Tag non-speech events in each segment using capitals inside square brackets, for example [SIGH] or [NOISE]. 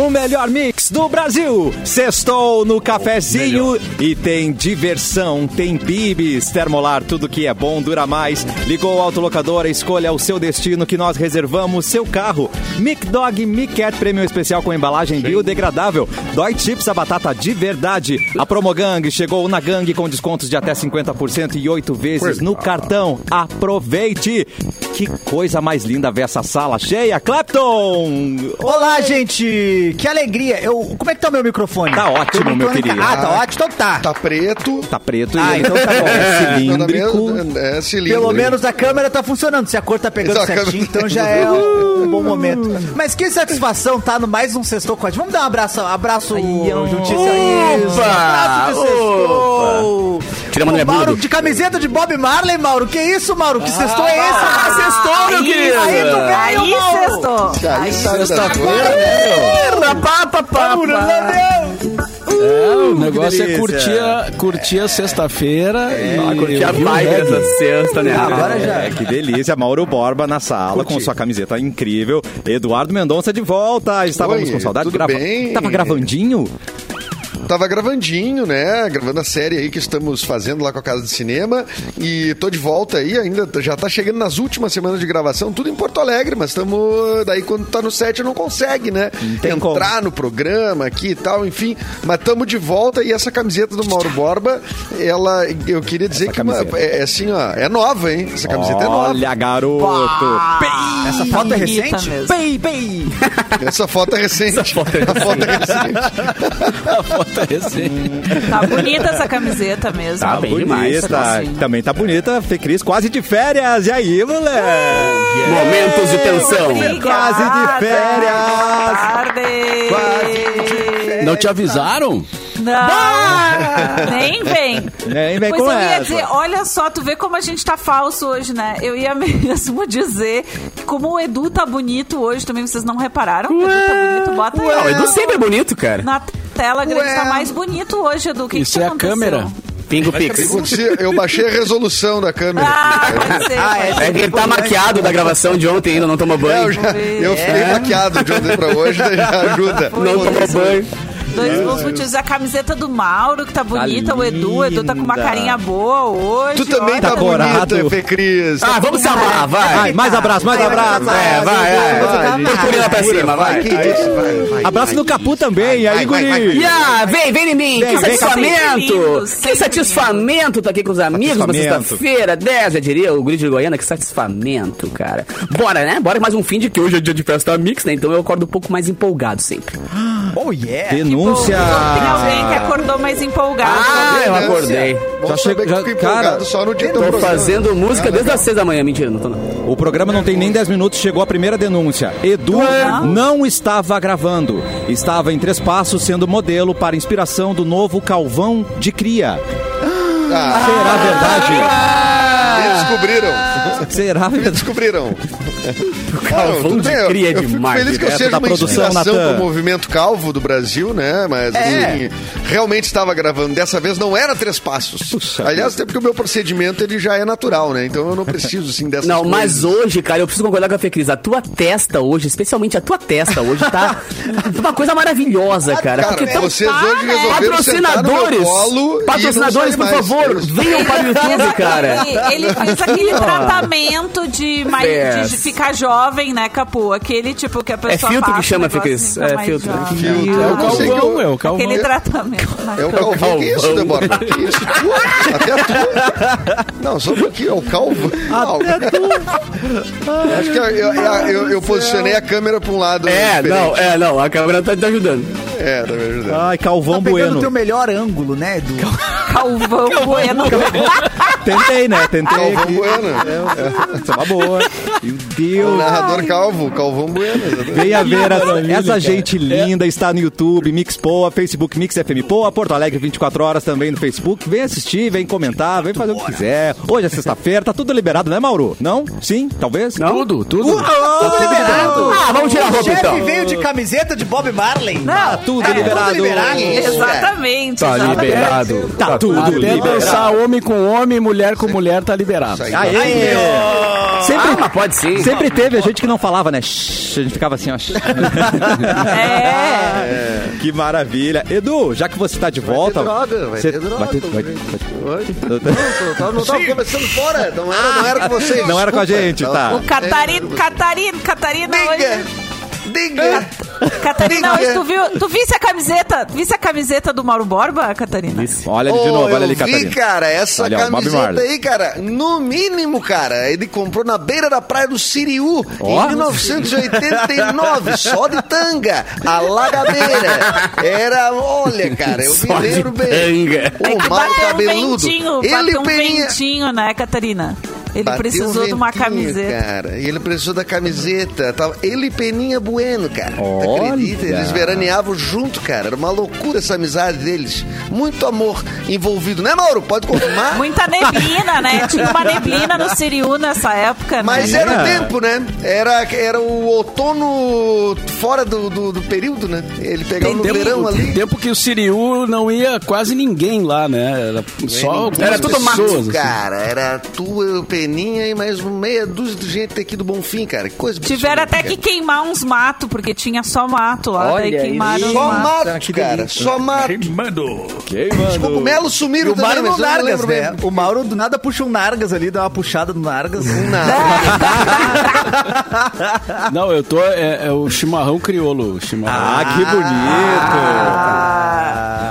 O melhor mix do Brasil. Sextou no cafezinho e tem diversão, tem bibis, termolar, tudo que é bom dura mais. Ligou o autolocador, escolha o seu destino que nós reservamos seu carro. Mic Dog Mic Cat Prêmio Especial com embalagem biodegradável. Dói Chips a batata de verdade. A Promogang chegou na gangue com descontos de até 50% e oito vezes no cartão. Aproveite! Que coisa mais linda ver essa sala cheia. Clapton! Olá, gente! Que alegria! Eu, como é que tá o meu microfone? Tá ótimo, meu microfone- querido. Ah, tá ótimo, então tá. Tá preto. Tá preto Ah, então tá bom. é cilíndrico. É cilíndrico. Pelo menos a câmera tá funcionando. Se a cor tá pegando certinho, câmera- então já é um, um bom momento. Mas que satisfação tá no mais um Sextou Código. Vamos dar um abraço, abraço, Juntícia aí. Opa! Abraço de Sextou. Mauro, de camiseta de Bob Marley, Mauro. Que isso, Mauro? Que sextou é esse? Ah, sextou, meu querido. Aí tu veio, Aí Mauro. sextou. Aí Sexta-feira, pá. meu Deus. É, o negócio é curtir a, curtir a sexta-feira e Ah, curti a vibe dessa sexta, né? Agora já. É, que delícia. Mauro Borba na sala com sua camiseta incrível. Eduardo Mendonça de volta. Estávamos Oi, com saudade. tudo bem? Tava gravandinho? Tava gravandinho, né? Gravando a série aí que estamos fazendo lá com a Casa de Cinema. E tô de volta aí, ainda já tá chegando nas últimas semanas de gravação, tudo em Porto Alegre, mas estamos. Daí quando tá no set não consegue, né? tem Entrar no programa aqui e tal, enfim. Mas estamos de volta e essa camiseta do Mauro Borba, ela. Eu queria dizer Essa que uma- camiseta. é, é assim, ó. É nova, hein? Essa camiseta é nova. Olha, garoto. Essa foto é recente? mesmo. Pei, pei. Essa foto é recente. Essa foto é recente. A foto é recente. [LAUGHS] Tá bonita essa camiseta mesmo. Tá bem demais. Bonita. Assim. Também tá bonita. Fê Cris quase de férias. E aí, moleque? Momentos de tensão. Obrigada. Quase de férias. Boa tarde. Não te avisaram? Não, nem vem. Nem vem pois com eu ia essa. dizer, olha só, tu vê como a gente tá falso hoje, né? Eu ia [LAUGHS] mesmo dizer que como o Edu tá bonito hoje, também vocês não repararam que o Edu tá bonito? Bota Não, o aí Edu sempre é bonito, cara. na tela grande, Ué. tá mais bonito hoje, Edu. O que Isso que é a aconteceu? câmera. Pingo Pix. Eu baixei a resolução da câmera. Ah, ser. Ah, é. É que ele tá maquiado da gravação de ontem ainda, não tomou É, banho. eu, já, eu fiquei maquiado de ontem pra hoje, já ajuda. Não tomou banho. Dois múltiplos, a camiseta do Mauro, que tá bonita, o Edu. O Edu tá com uma carinha boa hoje. Tu também olha. tá, Tá bonita, Fê Cris. Ah, vamos se amar, vai. Vai, mais abraço, mais abraço. É, vai, vai. vai. Procura pra cima, vai. Abraço no Capu também. E aí, guri? Vem, vem em mim. Vem, que satisfamento. que satisfamento tá aqui com os amigos na sexta-feira, 10, já diria o guri de Goiânia. Que satisfamento, cara. Bora, né? Bora mais um fim de que hoje é dia de festa mix, né? Então eu acordo um pouco mais empolgado sempre. Oh, yeah. Denúncia. Tem alguém que acordou mais empolgado. Ah, eu acordei. Já que já- cara, empolgado só no dia do Tô programa. fazendo música desde as 6 da manhã. Mentira, não tô não. O programa não tem nem 10 minutos, chegou a primeira denúncia. Edu não estava gravando. Estava em três passos sendo modelo para inspiração do novo Calvão de Cria. Ah, Será verdade? me descobriram. Será Me verdade? descobriram. [LAUGHS] Calvão de eu- cria eu demais, feliz que eu seja uma produção, inspiração Natan. pro movimento calvo do Brasil, né? Mas É. assim, realmente estava gravando. Dessa vez não era três passos. Aliás, até porque o meu procedimento ele já é natural, né? Então eu não preciso assim dessas Não, coisas. mas hoje, cara, eu preciso concordar com a Fê Cris. A tua testa hoje, especialmente a tua testa hoje, tá [LAUGHS] uma coisa maravilhosa, cara. Cara, porque tão vocês tá, hoje resolveram sentar no meu patrocinadores, colo patrocinadores, por mais. favor, venham para o YouTube, cara. Ele, fez aquele tratamento de, mais, Fez. de ficar jovem, né, Capu? Aquele tipo que a pessoa É filtro passa que chama, fica É mais filtro. jovem. Filtro. É Eu o Calvão, eu- é o Calvão. Aquele tratamento. É o cara. calvão. Que isso, Débora? Que isso? Tu? Até tu? Não, só pouquinho. É o calvo. Até tu. Acho que eu, eu, eu- eu posicionei a câmera pra um lado. É, diferente. não, é, não, a câmera tá te ajudando. É, tá me ajudando. Ai, Calvão Tá pegando o Bueno. teu melhor ângulo, né, Edu? Calvão Bueno. [LAUGHS] Tentei, né? Tentei Calvão aqui. Bueno. Isso é uma boa. O narrador calvo, Calvão Bueno. Venha ver essa, maravilha, essa cara. gente linda, está no YouTube, Mix Poa, Facebook Mix FM Poa, Porto Alegre 24 horas também no Facebook. Vem assistir, vem comentar, vem fazer o que quiser. Hoje é sexta-feira, tá tudo liberado, né, Mauro? Não? Sim? Talvez? Não? Tudo, tudo. Ah, vamos tirar a O roupa chefe então. veio de camiseta de Bob Marley. Não, Tudo É, liberado. tudo liberado. exatamente. Tá exatamente. liberado. Tá tudo Até liberado. dançar homem com homem, mulher com mulher, tá liberado. Aí. Aê! Ah, Sempre, mas pode sim. Sempre teve a gente que não falava, né? Shhh, a gente ficava assim, ó. shhh. [LAUGHS] É. que maravilha. Edu, já que você tá de volta. droga, vai você- ter droga, vai ter- vai- gente. vai- Oi? Não, tava- não tava conversando fora, não era, não era com vocês. Não era com a gente, tá. O Catarina, Catarina, Catarina Diga, hoje. diga. Catarina, hoje tu viu, tu visse a camiseta, tu visse a camiseta do Mauro Borba, Catarina? Olha ele de novo, olha eu ali, vi, Catarina. cara, essa Olha, camiseta aí, cara, no mínimo, cara, ele comprou na beira da praia do Siriú, Ó. em 1989, só de tanga, a lagadeira. Era, olha, cara, eu Só me de lembro bem. tanga. É que O bateu um cabeludo. ventinho, Ele bateu um peninha... ventinho, né, Catarina? Ele Bateu precisou um de uma ventinho, camiseta. Cara, e ele precisou da camiseta. Tava ele e Peninha Bueno, cara. Olha. acredita? Eles veraneavam junto, cara. Era uma loucura essa amizade deles. Muito amor envolvido, né, Mauro? Pode confirmar? Muita neblina, né? Tinha uma neblina no Siriu nessa época, Mas né? era o É. tempo, né? Era, era o outono fora do, do, do período, né? Ele pegava no Tempo, verão ali. tempo que o Siriu não ia quase ninguém lá, né? Era só Era tudo mato, pessoas. assim. Cara, era tu, eu, Peninha e mais meia dúzia de gente aqui do Bonfim, cara. Que coisa Tiveram até que absurda, queimar uns matos, porque tinha só mato lá, daí Olha queimaram cara. os Só matos. mato, cara. Só mato. Queimando. Os cogumelos E sumiram o Mauro também, no mas não Nargas, né? O Mauro do nada puxa um Nargas ali, dá uma puxada no Nargas. Nada. [LAUGHS] Não, eu tô. É, é o chimarrão crioulo. o Chimarrão. Ah, que bonito.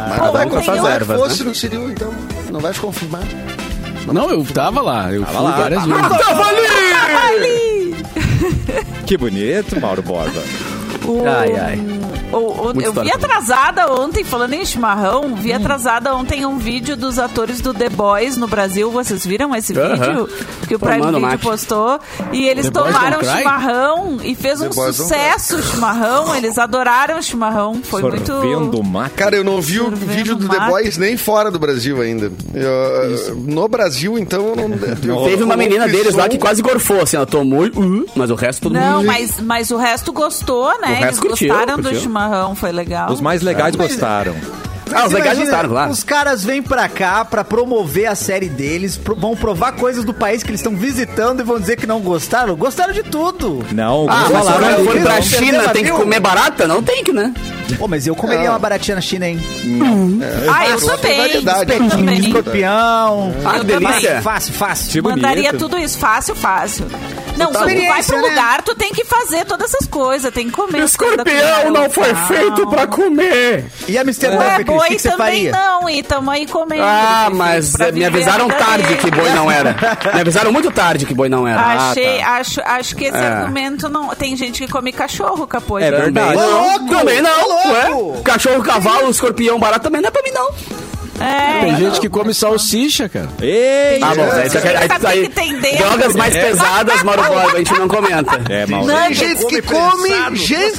Mas Pô, não vai confirmar que ervas, fosse no Siriu, então. Não vai confirmar. Não, eu tava lá. Eu fui lá. várias vezes. Que bonito, Mauro Borba. Ai, ai. O- o- eu vi atrasada ontem, falando em chimarrão, vi atrasada ontem um vídeo dos atores do The Boys no Brasil. Vocês viram esse Aham. vídeo? Que o Prime Video mate. postou. E eles The Boys tomaram chimarrão e fez um Boys sucesso o chimarrão. Eles adoraram o chimarrão. Foi Sorvendo muito. mato. Cara, eu não vi o Sorvendo vídeo do The mato. Boys nem fora do Brasil ainda. Eu, no Brasil, então, eu não. [LAUGHS] eu- Teve uma menina deles lá que quase gorfou, assim, ela tomou e... uh, mas o resto todo Não, mundo... mas, mas o resto gostou, né? O resto Eles curtiu, gostaram do curtiu. chimarrão, foi legal. Os mais legais gostaram. Ah, os legais gostaram, claro. Os caras vêm pra cá pra promover a série deles, pro- vão provar coisas do país que eles estão visitando e vão dizer que não gostaram. Gostaram de tudo. Não, Ah, mas se falaram eu ali, for que pra. China, tem que comer barata? Não tem que, né? Pô, mas eu comeria Não. uma baratinha na China, hein? Ah, eu Outra também. variedade. Eu também. Escorpião. Ah, Eu delícia. também. Fácil, fácil. Que bonito. Mandaria tudo isso, fácil, fácil. Não, se tu vai experiência, pro né? lugar, tu tem que fazer todas essas coisas, tem que comer. Escorpião não foi feito pra comer. E a Cris, o boi que, que você também faria? não, e tamo aí comendo. Ah, mas me avisaram tarde que boi não era. [LAUGHS] Me avisaram muito tarde que boi não era. Achei, tá. acho, acho que esse É. argumento não. Tem gente que come cachorro, capô. É verdade. Também não. louco! Também não. Cachorro, cavalo, escorpião, barato também não é pra mim, não. É. Tem gente que come salsicha, cara. Ei, Ah, bom, aí, aí, aí, aí, drogas mais pesadas, Mauro Borba, a gente não comenta. É, Mauro. Não, Tem gente que come gente.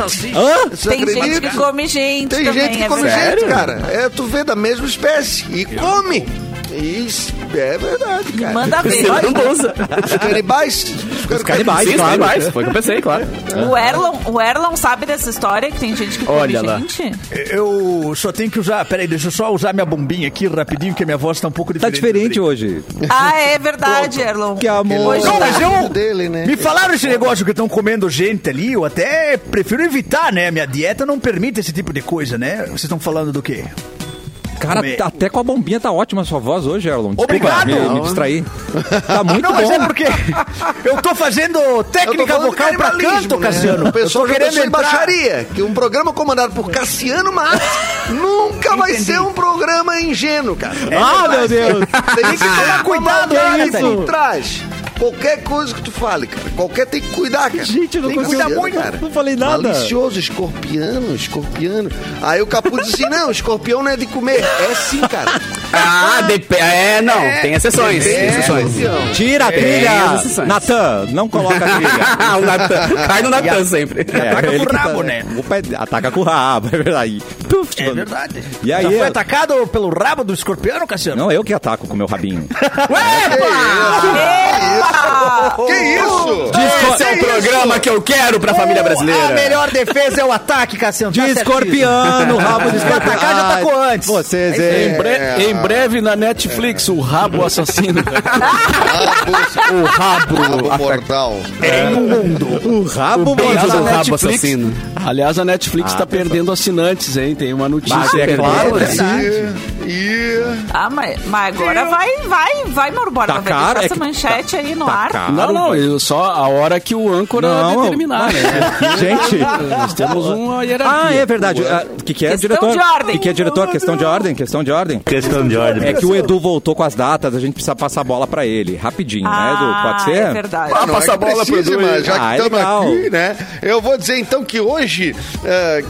Você Tem gente que come gente Tem também, gente que é come gente, cara. É, tu vê da mesma espécie e come. Isso é verdade, cara. Manda ver. Você não usa. Os canibais. Os canibais, Sim, claro. mais. Foi o que eu pensei, claro. O Erlon, o Erlon sabe dessa história que tem gente que come Olha lá. gente? Eu só tenho que usar. Peraí, deixa eu só usar minha bombinha aqui rapidinho, que a minha voz tá um pouco Tá diferente. diferente hoje. Ah, é verdade, Erlon. Que amor. Hoje Não, tá. mas eu. dele, né? Me falaram esse negócio que estão comendo gente ali, eu até prefiro evitar, né? Minha dieta não permite esse tipo de coisa, né? Vocês estão falando do quê? Cara, tá- até com a bombinha tá ótima a sua voz hoje, Erlon. Obrigado. me, me distrair. Tá muito não, mas bom. é porque eu tô fazendo tô técnica falando vocal pra canto, né? Cassiano. O pessoal eu tô já querendo entrar. baixaria, que um programa comandado por Cassiano Matos nunca vai Entendi. ser um programa ingênuo, cara. Ah, meu Deus. Tem que tomar cuidado, Catarina? por trás. Qualquer coisa que tu fale, cara. Qualquer tem que cuidar, cara. Gente, eu não tem consigo- cuidar muito, não falei nada. Malicioso, escorpiano, escorpiano. Aí o Capu disse assim, não, escorpião não é de comer. É sim, cara. Ah, dep- é, não, tem exceções. Tem É, exceções. escorpião. Tira a trilha. exceções. Natan, não coloca a trilha. [LAUGHS] o Natan. Cai no Natan sempre. Ataca ele com o que rabo, né? O pé, ataca com o rabo, é verdade. Puf, É verdade. E aí, Já foi eu- atacado pelo rabo do escorpião, Cassiano? Não, eu que ataco com o meu rabinho. Epa! [LAUGHS] Que isso? Esse é o programa que eu quero pra família brasileira. A melhor defesa é o ataque, Cassiano. De tá certíssimo. escorpião, rabo de escorpião. atacar, já atacou antes. Vocês, Em, hein? bre- em breve na Netflix, o Rabo Assassino. [LAUGHS] O rabo. Rabo mortal. O rabo beijo Aliás, do a rabo Netflix, assassino. aliás, a Netflix tá perdendo assinantes, hein? Tem uma notícia. Mas é aí. claro, né? E, e Ah, mas, mas agora vai, vai, vai, Mauro Borba. Tá vai caro, deixar é essa que manchete aí no tá ar. caro. Não, não, eu só a hora que o âncora Não, determinar, né? [LAUGHS] Gente. Nós temos uma hierarquia. Ah, é verdade. O que, que é, Questão diretor? de ordem. O que, que é, diretor? Questão de ordem, questão de ordem. Questão de ordem. É que o Edu voltou com as datas, a gente precisa passar a bola pra ele. Rapidinho, né, Edu? Ah, Pode ser? é verdade. Ah, não passa é a bola pro Edu, mas já Ah, é que estamos legal. aqui, né? Eu vou dizer então que hoje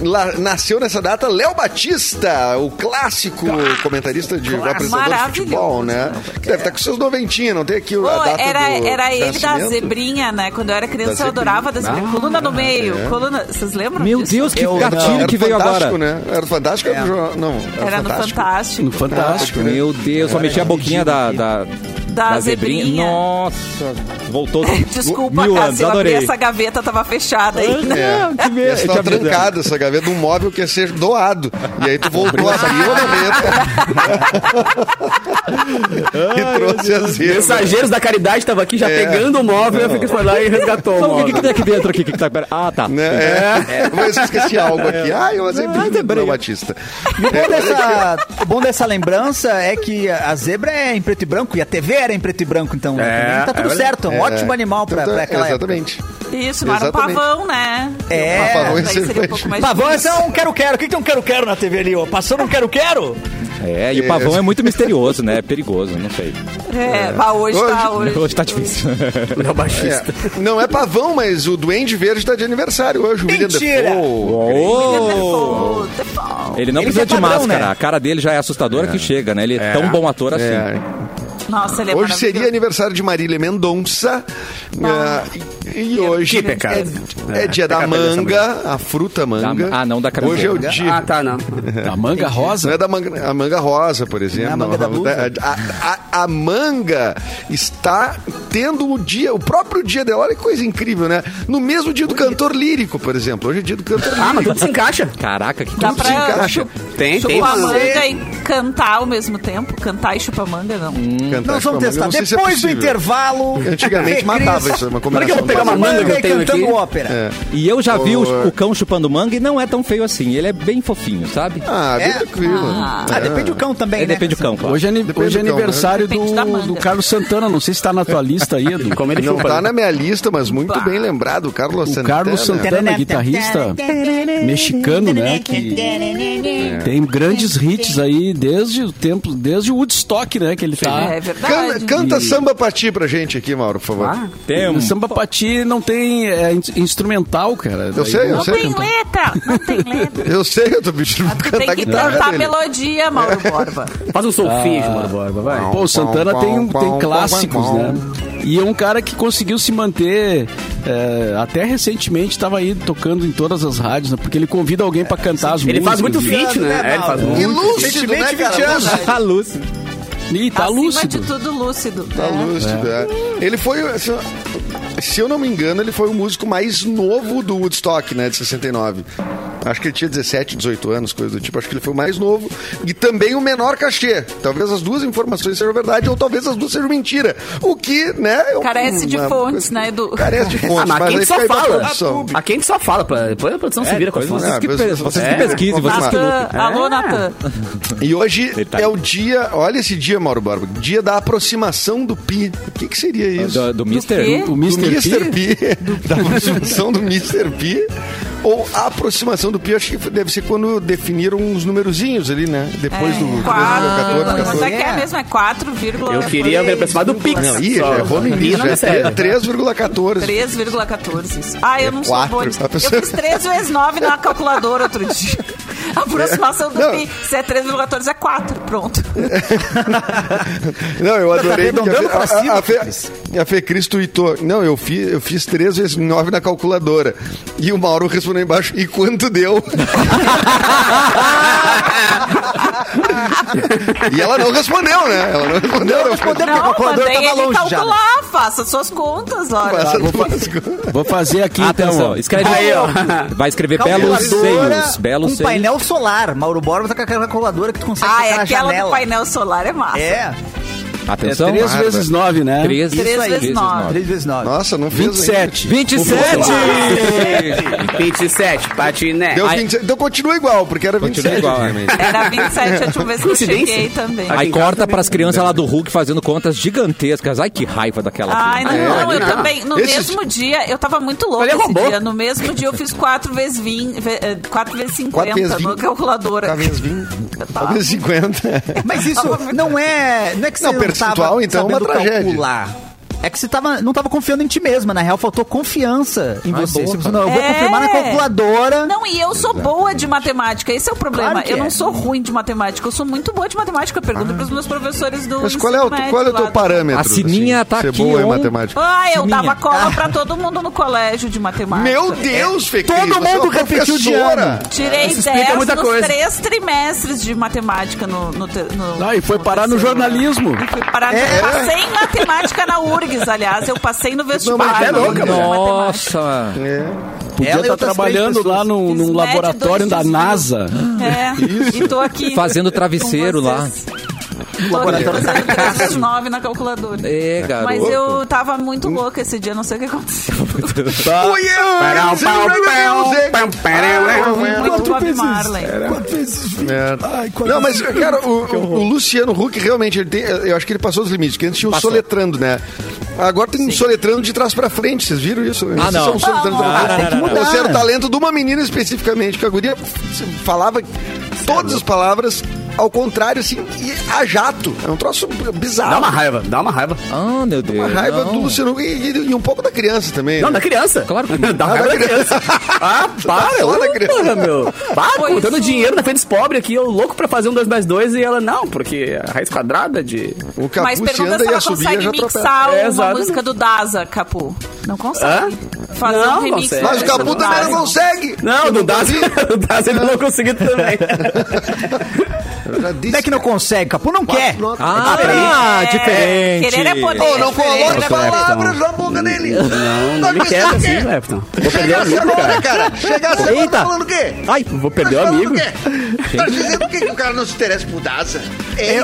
lá- nasceu nessa data Léo Batista, o clássico comentarista de apresentador de futebol, né? Deve estar com seus noventinhos, não tem aqui Pô, a data era, do era ele da zebrinha, né? Quando eu era criança, Da eu adorava da zebrinha. coluna no meio. é. Coluna... Vocês lembram Meu disso? Deus, que Eu- gatilho Era que veio agora. né? Era Fantástico ou era do jornal? Não, Era no Fantástico. No Fantástico. né? Meu Deus, só mexia a boquinha da, da, Da zebrinha. Nossa, voltou [LAUGHS] Desculpa, mil Cássio, anos, eu abri adorei. essa gaveta, tava fechada ainda. É. que medo. Essa tava Tinha medo. trancada, essa gaveta um móvel que ia ser doado. E aí tu voltou a abrir a gaveta. [LAUGHS] e trouxe a zebra. Mensageiros da caridade estavam aqui já É. pegando o móvel, eu fiquei foi lá e resgatou o Então, o que, móvel. que tem aqui dentro aqui? Que que tá... Ah, tá. Né? É. Mas eu esqueci algo aqui. Ai, eu zebrinha do Léo Batista. O bom, dessa, o bom dessa lembrança é que a zebra é em preto e branco e a TV era em preto e branco, então né, É, tá tudo é certo. É um ótimo animal pra, Então, pra aquela Exatamente. Isso, não era um Exatamente. pavão, né? É, Um pavão daí é seria um pouco mais época. Pavão, é um quero-quero. O que que tem um quero-quero na TV ali? ó? Passando um quero-quero? É, e o pavão é muito misterioso, né? É perigoso, não sei. É, mas hoje, tá, Hoje- hoje. Hoje tá difícil. [LAUGHS] Léo Baixista. É. Não é pavão, mas o Duende Verde tá de aniversário hoje. O William Mentira! Defoe. Oh! Ele não Ele precisa é de padrão, máscara. né? A cara dele já é assustadora que chega, né? Ele é, tão bom ator assim. Nossa, ele é Hoje seria aniversário de Marília Mendonça. Ah. É, e, hoje Que pecado. é, é dia da manga, a fruta manga. Da- ah, não, da camiseta. Hoje é o dia. Ah, tá, não. [LAUGHS] A manga Não rosa? é da manga, a manga rosa, por exemplo. Não é a manga da blusa? a, a- a manga está tendo o dia, o próprio dia dela. Olha que coisa incrível, né? No mesmo dia do cantor lírico, por exemplo. Hoje é dia do cantor lírico. Ah, mas tudo se encaixa. Caraca, que Dá tudo se encaixa. Tem, tem. chupar manga e cantar ao mesmo tempo? Cantar e chupar manga, não. Cantar Nós vamos com a manga, testar. não é Depois do intervalo. Antigamente [LAUGHS] matava isso, é uma é combinação. Uma básica. manga que eu e tenho cantando aqui? ópera. É. E eu já vi o, o cão chupando manga e não é tão feio assim. Ele é bem fofinho, sabe? Ah, bem É? tranquilo. Ah, depende do cão também, É, né? depende do cão, claro. Hoje é, Depende hoje é do cão, né? aniversário do, manga. do Carlos Santana. Não sei se tá na tua lista aí, Edu. Como ele Não chupa. tá né? na minha lista, mas muito Bah. bem lembrado. O Carlos O Santana. Carlos Santana, guitarrista mexicano, né? Que tem grandes hits aí desde o tempo, desde o Woodstock, né? Que ele tá. É verdade. Canta, samba pra ti pra gente aqui, Mauro, por favor. Ah, Tem O samba pra não tem é, in- instrumental, cara. Eu sei, eu Não sei. tem letra, não tem [LAUGHS] letra. Eu sei, eu tô pedindo Ah, pra Tu tem cantar que guitarra cantar dele. melodia, Mauro Borba. Faz um solfejo, Mauro Borba, vai. Pô, o Santana tem, tem clássicos, né? E é um cara que conseguiu se manter é, até recentemente estava aí tocando em todas as rádios, né? Porque ele convida alguém pra cantar as Ele músicas. faz muito feat, né? É, ele faz E muito. [LAUGHS] lúcido, né, cara? A luz. E tá Acima lúcido. de tudo, lúcido. Tá É. lúcido, é. Ele foi, assim, se eu não me engano, ele foi o músico mais novo do Woodstock, né, de 69. Acho que ele tinha 17, 18 anos, coisa do tipo. Acho que ele foi o mais novo e também o menor cachê. Talvez as duas informações sejam verdade ou talvez as duas sejam mentira. O que, né... é Carece de uma fontes, coisa- né, Edu? Carece de fontes, Ah, mas aqui a gente só fala. Aqui a gente só fala. Pra... Depois a produção se vira com as coisa- fontes. Ah, que mas- vocês é, que pesquisem, vocês que Natan, lutem. alô, É. Natan. E hoje tá é o dia, olha esse dia, Mauro Borba, dia da aproximação do Pi. O que, que seria isso? Do, do Mister? quê? O do Mr. Mr. P. P, da aproximação do Mr. P, ou a aproximação do P, acho que deve ser quando definiram os numerozinhos ali, né? Depois do 13, Quatro. 14, Quanto é que é 14. mesmo? É 4, Eu queria ver aproximar do Pix. Não, E início, não me é serve. 3,14. 3,14. isso. Ah, eu não sou quatro. boa pessoa- Eu fiz 3 vezes 9 na calculadora outro dia. A aproximação do Não. pi. Se é 3,14 é 4. Pronto. [LAUGHS] Não, eu adorei. porque arredondando pra a, cima, a, Fê, a Fê Cris tweetou. Não, eu fiz, eu fiz 3 vezes 9 na calculadora. E o Mauro respondeu embaixo, e quanto deu? [LAUGHS] E ela não respondeu, né? Ela não respondeu. Não respondeu. Não, calculadora mandei tava ele longe já, né? calcular, faça suas contas, olha. Essa vou, fa- vou fazer aqui então. Atenção, ó. escreve. Aí, ó. Vai escrever belos seios. Belos com seios. painel solar. Mauro Borba tá com aquela calculadora que tu consegue Ah, é aquela janela. do painel solar, é massa. É, É Atenção. 3 Bárbara. vezes 9, né? Três Três Isso aí. vezes nove. 3 vezes 9. Nossa, não fez 27. 27! 27, patinete. Deu Ai. 27. Então continua igual, porque era 27. igual, é. antigamente. Era 27 a última vez que eu cheguei também. Aí corta também. pras crianças lá do Hulk fazendo contas gigantescas. Ai, que raiva daquela Ai, não, filha. não, eu não. também. No Esse- mesmo dia, eu tava muito louca Ele esse roubou. dia. No mesmo dia eu fiz 4 vezes 20, ve- eh, 4 vezes 50 Quatro vezes na 20. calculadora. Talvez 20. Talvez 50. Mas isso não é. Não é que você Não, tava então, é uma tragédia. calcular. É que você tava, não tava confiando em ti mesma. Na real, faltou confiança em Ai, você. boa, Você pensou, não, eu vou É. confirmar na calculadora. Não, e eu sou boa de matemática. Esse é o problema. Claro eu é. não sou ruim de matemática. Eu sou muito boa de matemática. Pergunta pros meus professores do. Mas qual é o, médio qual é o teu do- parâmetro? A Sininha tá ser aqui boa em on. matemática. Ah, eu Sininha. dava cola pra todo mundo no colégio de matemática. Meu Deus, Fê Todo é mundo uma repetiu de ano. Tirei Isso explica 10 muita nos coisa. três trimestres de matemática no. no, no- Ah, e foi parar no jornalismo. E fui parar É. Eu passei em matemática na Aliás. Eu passei no vestibular. mas é louca. Nossa! Podia Ela estar outras trabalhando lá num, num laboratório da. NASA. É, e tô aqui. Fazendo travesseiro lá. vezes nove na calculadora. É, garoto. Mas eu tava muito louca esse dia, não sei o que aconteceu. Muito Bob Marley. Quantas vezes? É. Não, mas, cara, o, o Luciano Huck realmente, ele tem, eu acho que ele passou dos limites, porque antes tinha o soletrando, né? Agora tem um soletrando de trás pra frente, vocês viram isso? Ah, não. É um soletrando Não, pra não, frente. não, não, não. Esse era o talento de uma menina especificamente, que a guria falava todas as palavras ao contrário, assim, e a jato. É um troço bizarro. Dá uma raiva, dá uma raiva. Ah, meu Deus. Uma raiva não. do Luciano e, e- e um pouco da criança também. Não, né? da criança. Claro que [LAUGHS] Dá raiva da criança. Ah, [LAUGHS] para. só da ô, criança. porra, meu. Para, contando é. dinheiro na frente dos pobres aqui, eu louco pra fazer um 2 mais 2 e ela, não, porque a raiz quadrada de... O Capu Mas pergunta se ela consegue mixar É, uma música do Daza, Capu. Não consegue. Fazer Não, um remix. consegue. Mas o Capu do também não consegue. Não, do Das, Davi, do Das ele não conseguiu também. Não é que não consegue, Capu não quer. Ah, É, diferente. Querer é poder. Ô, não é palavras na boca dele. Não, não me quer assim, Clepton. Vou perder o Chega a amigo, cara. cara. Chega a semana Eita. tá falando o quê? Ai, Vou perder o Tá falando amigo. Tá dizendo que, que o cara não se interessa por Daza? É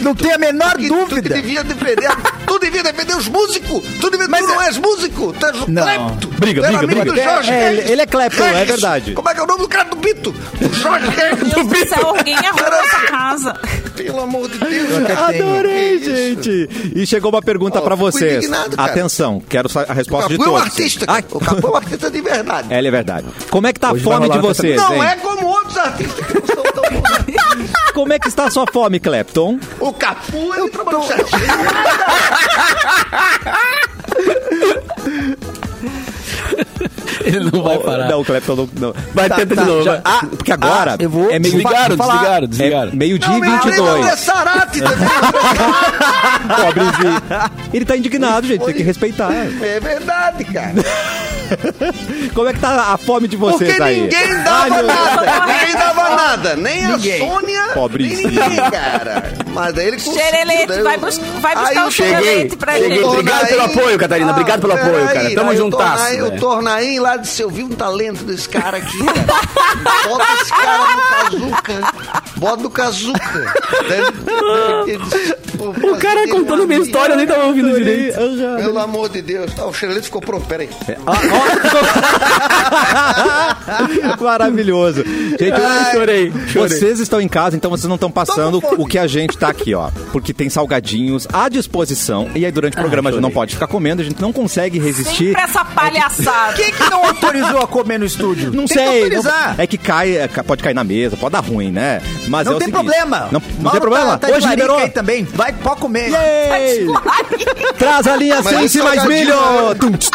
não tenho a menor que, Tu que dúvida. devia defender. Tu devia defender os músicos. Tu, devia, tu não és músico. Tu és o Não. Clepto. Briga, Tu briga, briga. do Jorge É, ele- ele é Clepton, é verdade. Como é que é o nome do cara do Pito? O Jorge Regis. Meu Deus do céu, alguém arruma essa casa. Pelo amor de Deus. Adorei, gente. E chegou uma pergunta Ó, pra vocês. Atenção, quero a O resposta de Capu é um todos. artista. Ai, cara. O Capu é um artista de verdade. Ela é verdade. Como é que tá a Hoje vai fome de vocês, Não hein? é como outros artistas que não são tão bons. Como é que está a sua fome, Clepton? O Capu, ele trabalhou certinho. [LAUGHS] Ele não vai parar. Não, o Clepton não... não. Vai, Tá, tenta tá, de novo. já-. Ah, porque agora Ah, eu vou- é meio Desligaram, falar. desligaram, É desligaram. meio dia e Não, mas ele não 22. é Sarate também. [LAUGHS] Pobrezinho. Ele tá indignado, gente. Tem que respeitar. É verdade, cara. [LAUGHS] [LAUGHS] Como é que tá a fome de vocês Porque aí? ninguém Ai, dava Deus. nada. Ninguém dava nada. Nem Ninguém. a Sônia, Pobrezinho. nem ninguém, cara. Mas daí ele conseguiu. Xerelete, vai, bus vai buscar Aí o xerelete pra cheguei. gente. Obrigado pelo apoio, Catarina, obrigado pelo apoio, peraí, cara. Tamo aí o juntasso, Tornaim- O. Tornaim lá disse, eu vi um talento desse cara aqui, cara. Bota esse cara no Kazuca. Bota no Kazuca. Daí ele- ele disse, "Pô, O cara contando uma minha vida." história, eu nem tava ouvindo direito. Pelo amor de Deus. Ah, o xerelete ficou pronto, peraí. [LAUGHS] Maravilhoso. Gente, Ai, chorei, chorei. Vocês estão em casa, então vocês não estão passando o que a gente tá aqui, ó. Porque tem salgadinhos à disposição. E aí, durante o programa, a gente não pode ficar comendo, a gente não consegue resistir. Sempre essa palhaçada. Quem que não autorizou a comer no estúdio? Não tem sei. Que autorizar. não- é que cai, é, ca- pode cair na mesa, pode dar ruim, né? Mas Não é tem seguinte, problema. Não, não tem problema? Tá, tá de Hoje liberou. aí também. Vai, pode comer. Yay! [LAUGHS] Traz a linha Mas Sense mais milho! tunts.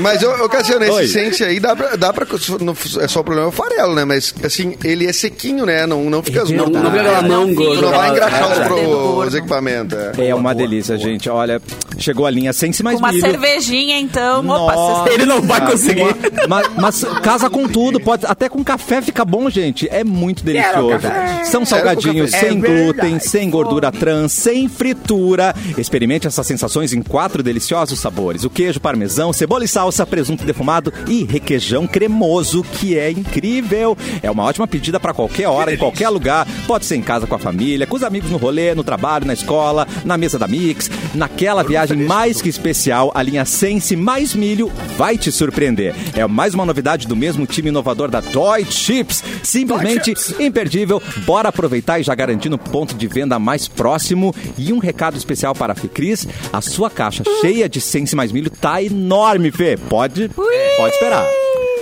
Mas eu, eu Cassiano, Oi. esse sense aí dá pra, dá pra. não- É só o problema é o farelo, né? Mas assim, ele é sequinho, né? Não, não fica Não, não, não mão Tu gorda. não vai engraxar os, É, pro- os equipamentos. É. É uma delícia, gente. Olha, chegou a linha Sense mais Uma milho. cervejinha, então. Opa, Ele não vai conseguir. Mas, mas casa com tudo, pode até com café fica bom, gente. É muito delicioso. São salgadinhos café. sem É glúten, sem gordura trans, sem fritura. Experimente essas sensações em quatro deliciosos sabores: o queijo parmesão, cebola e salsa, presunto defumado e requeijão cremoso, que é incrível. É uma ótima pedida para qualquer hora, em qualquer lugar. Pode ser em casa com a família, com os amigos no rolê, no trabalho, na escola, na mesa da Mix, naquela viagem mais que especial, a linha Sense mais milho vai te surpreender. É mais uma novidade do mesmo time inovador da Dói Chips. Simplesmente imperdível. Bora aproveitar e já garantir no ponto de venda mais próximo. E um recado especial para a Fê Cris: a sua caixa cheia de Sense mais milho tá enorme, Fê. Pode, pode esperar.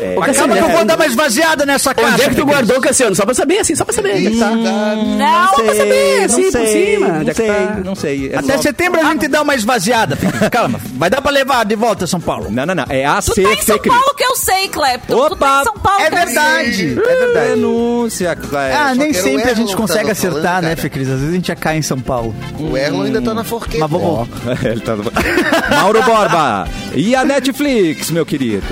É, Acaba que eu vou dar uma esvaziada nessa caixa. Onde é que tu guardou, Cassiano? Só pra saber, assim, só pra saber. é que tá. Não, Só pra saber, assim, não por cima. não sei, tá? não sei. É Até só- setembro a gente dá uma esvaziada. [LAUGHS] Calma, vai dar pra levar de volta a São Paulo. Não, não, não. É a Tu C, tá em São. Paulo que eu sei, Clepton. Tu tá Opa! em São Paulo É que eu sei. verdade, é verdade. Denúncia. é, Ah, nem sempre a gente que consegue acertar, falando, né, cara. Fê Cris? Às vezes a gente já cai em São Paulo. O Erlon ainda tá na forqueta. Mas vamos... [LAUGHS] Tá- Mauro Borba. E a Netflix, meu querido?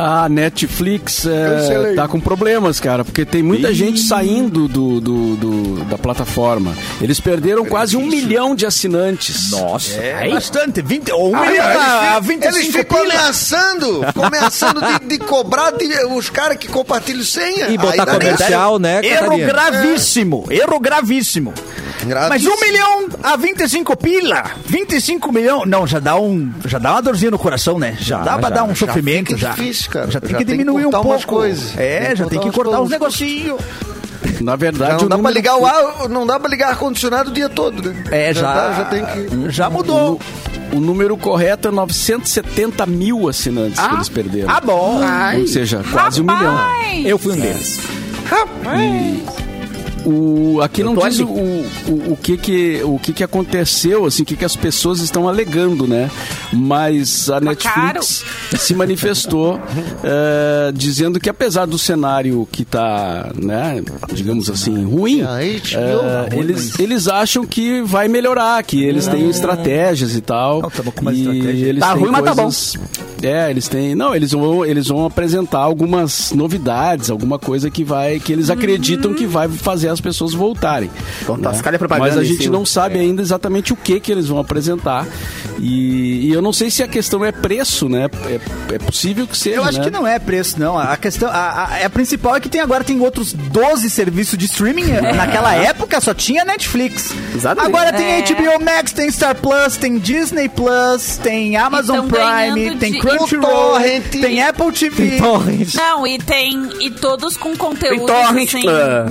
A Netflix é, tá com problemas, cara, porque tem muita Ih. gente saindo do, do- do- da plataforma. Eles perderam quase um milhão de assinantes. Nossa. É bastante, 20, ou um Ah, milhão eles a ficam- 25 Eles ficam pila. ameaçando, ameaçando de, de cobrar de- os caras que compartilham senha. E botar Aí comercial, né, Erro Catarina? gravíssimo, erro gravíssimo. Mas um milhão a 25 pila, 25 milhões, não, já dá um, já dá uma dorzinha no coração, né? Já, dá pra já. dar um Já sofrimento já. difícil, cara. Já tem Já que tem que diminuir um cortar pouco. coisas. É, Tem que já tem que cortar uns negocinhos. Na Já verdade, não o dá pra número- ligar o ar, não dá pra ligar ar-condicionado o dia todo, né? É, já, dá- já tem que. já mudou. O número correto é 970 mil assinantes que eles perderam. Ah, bom. Ou seja, quase um milhão. Rapaz! Eu fui um deles. O, aqui não tô diz o, o, o, que, que, o que, que aconteceu, assim, o que, que as pessoas estão alegando, né? Mas a Netflix se manifestou [LAUGHS] eh, dizendo que apesar do cenário que está, né, digamos assim, ruim, tá ruim, eles, eles acham que vai melhorar, que eles têm estratégias e tal. Não, uma e eles Tá têm ruim, mas tá bom. coisas- É, eles têm. Não, eles vão, eles vão apresentar algumas novidades, alguma coisa que vai. que eles acreditam que vai fazer as pessoas voltarem. Então né? é propaganda Mas a gente não sabe ainda exatamente o que que eles vão apresentar. E, e eu não sei se a questão é preço, né? É, é possível que seja. Eu acho né? que não é preço, não. A questão, a, a, a principal é que tem agora tem outros 12 serviços de streaming. Naquela época só tinha Netflix. Exatamente. Agora tem É. HBO Max, tem Star Plus, tem Disney Plus, tem Amazon Prime, tem de- Crunchyroll, Torrent. tem Apple TV. Não, e tem. E todos com conteúdos assim, Clã.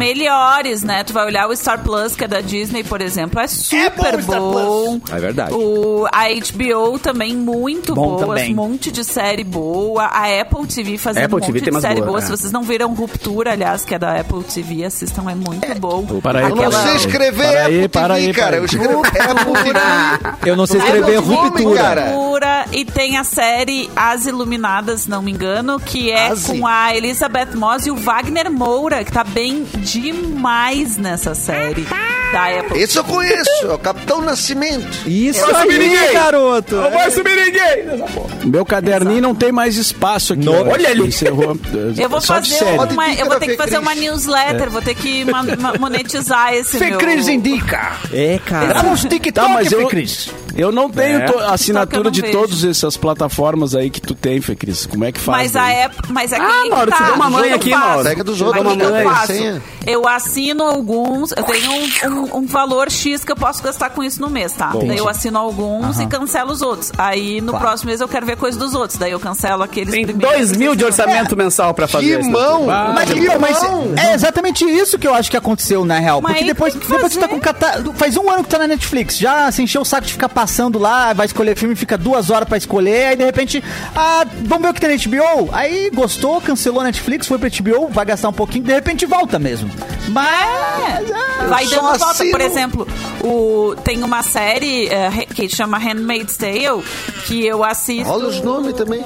Melhores, né? Tu vai olhar o Star Plus, que é da Disney, por exemplo, é super bom o Star bom. É verdade. O, a HBO também muito Bom boa, também. um monte de série boa. A Apple TV fazendo Apple um monte TV de série boas, boa. é. Se vocês não viram Ruptura, aliás, que é da Apple TV, assistam, é muito bom. Para aí, Eu não Aquela- sei escrever Para aí, Apple para TV, aí, cara. para aí. Eu escrevo Apple TV. Eu não sei escrever ruptura. cara. Ruptura, e tem a série As Iluminadas, se não me engano, que é Asi. com a Elizabeth Moss e o Wagner Moura, que tá bem demais nessa série da Apple. Esse eu conheço, é o Capitão Nascimento. Isso Não vai subir aí, ninguém. garoto. Não vai subir ninguém! Meu caderninho não tem mais espaço aqui. Ó. Olha ali! Encerrou. [LAUGHS] Eu vou Só de fazer uma, eu vou ter que fazer uma newsletter, vou ter que ma- ma- monetizar esse Fê meu... Cris indica. É, cara. Vamos TikTok, Tá, mas Fê eu, Cris. Eu não tenho É. assinatura não de vejo. todas essas plataformas aí que tu tem, Fê Cris. Como é que faz? Mas a Apple, mas é que Ah, Mauro, tá. te deu uma mãe aqui. Mauro. Pega dos outros, que que eu assino alguns, eu tenho um, um- um valor X que eu posso gastar com isso no mês, tá? Daí eu assino alguns e cancelo os outros. Aí no próximo mês eu quero ver coisa dos outros. Daí eu cancelo aqueles Tem primeiros. 2 mil de orçamento mensal pra fazer isso. mão! Mas, que viu, mas é exatamente isso que eu acho que aconteceu, na real. Mas Porque depois, depois tu tá com. Faz um ano que tá na Netflix. Já se encheu o saco de ficar passando lá, vai escolher filme, fica duas horas pra escolher, aí de repente, ah, vamos ver o que tem na HBO. Aí gostou, cancelou a Netflix, foi pra HBO, vai gastar um pouquinho, de repente volta mesmo. Mas. ah, Vai só dando volta. assino. Por exemplo, o, tem uma série re- que chama Handmaid's Tale que eu assisto. Olha os nomes também.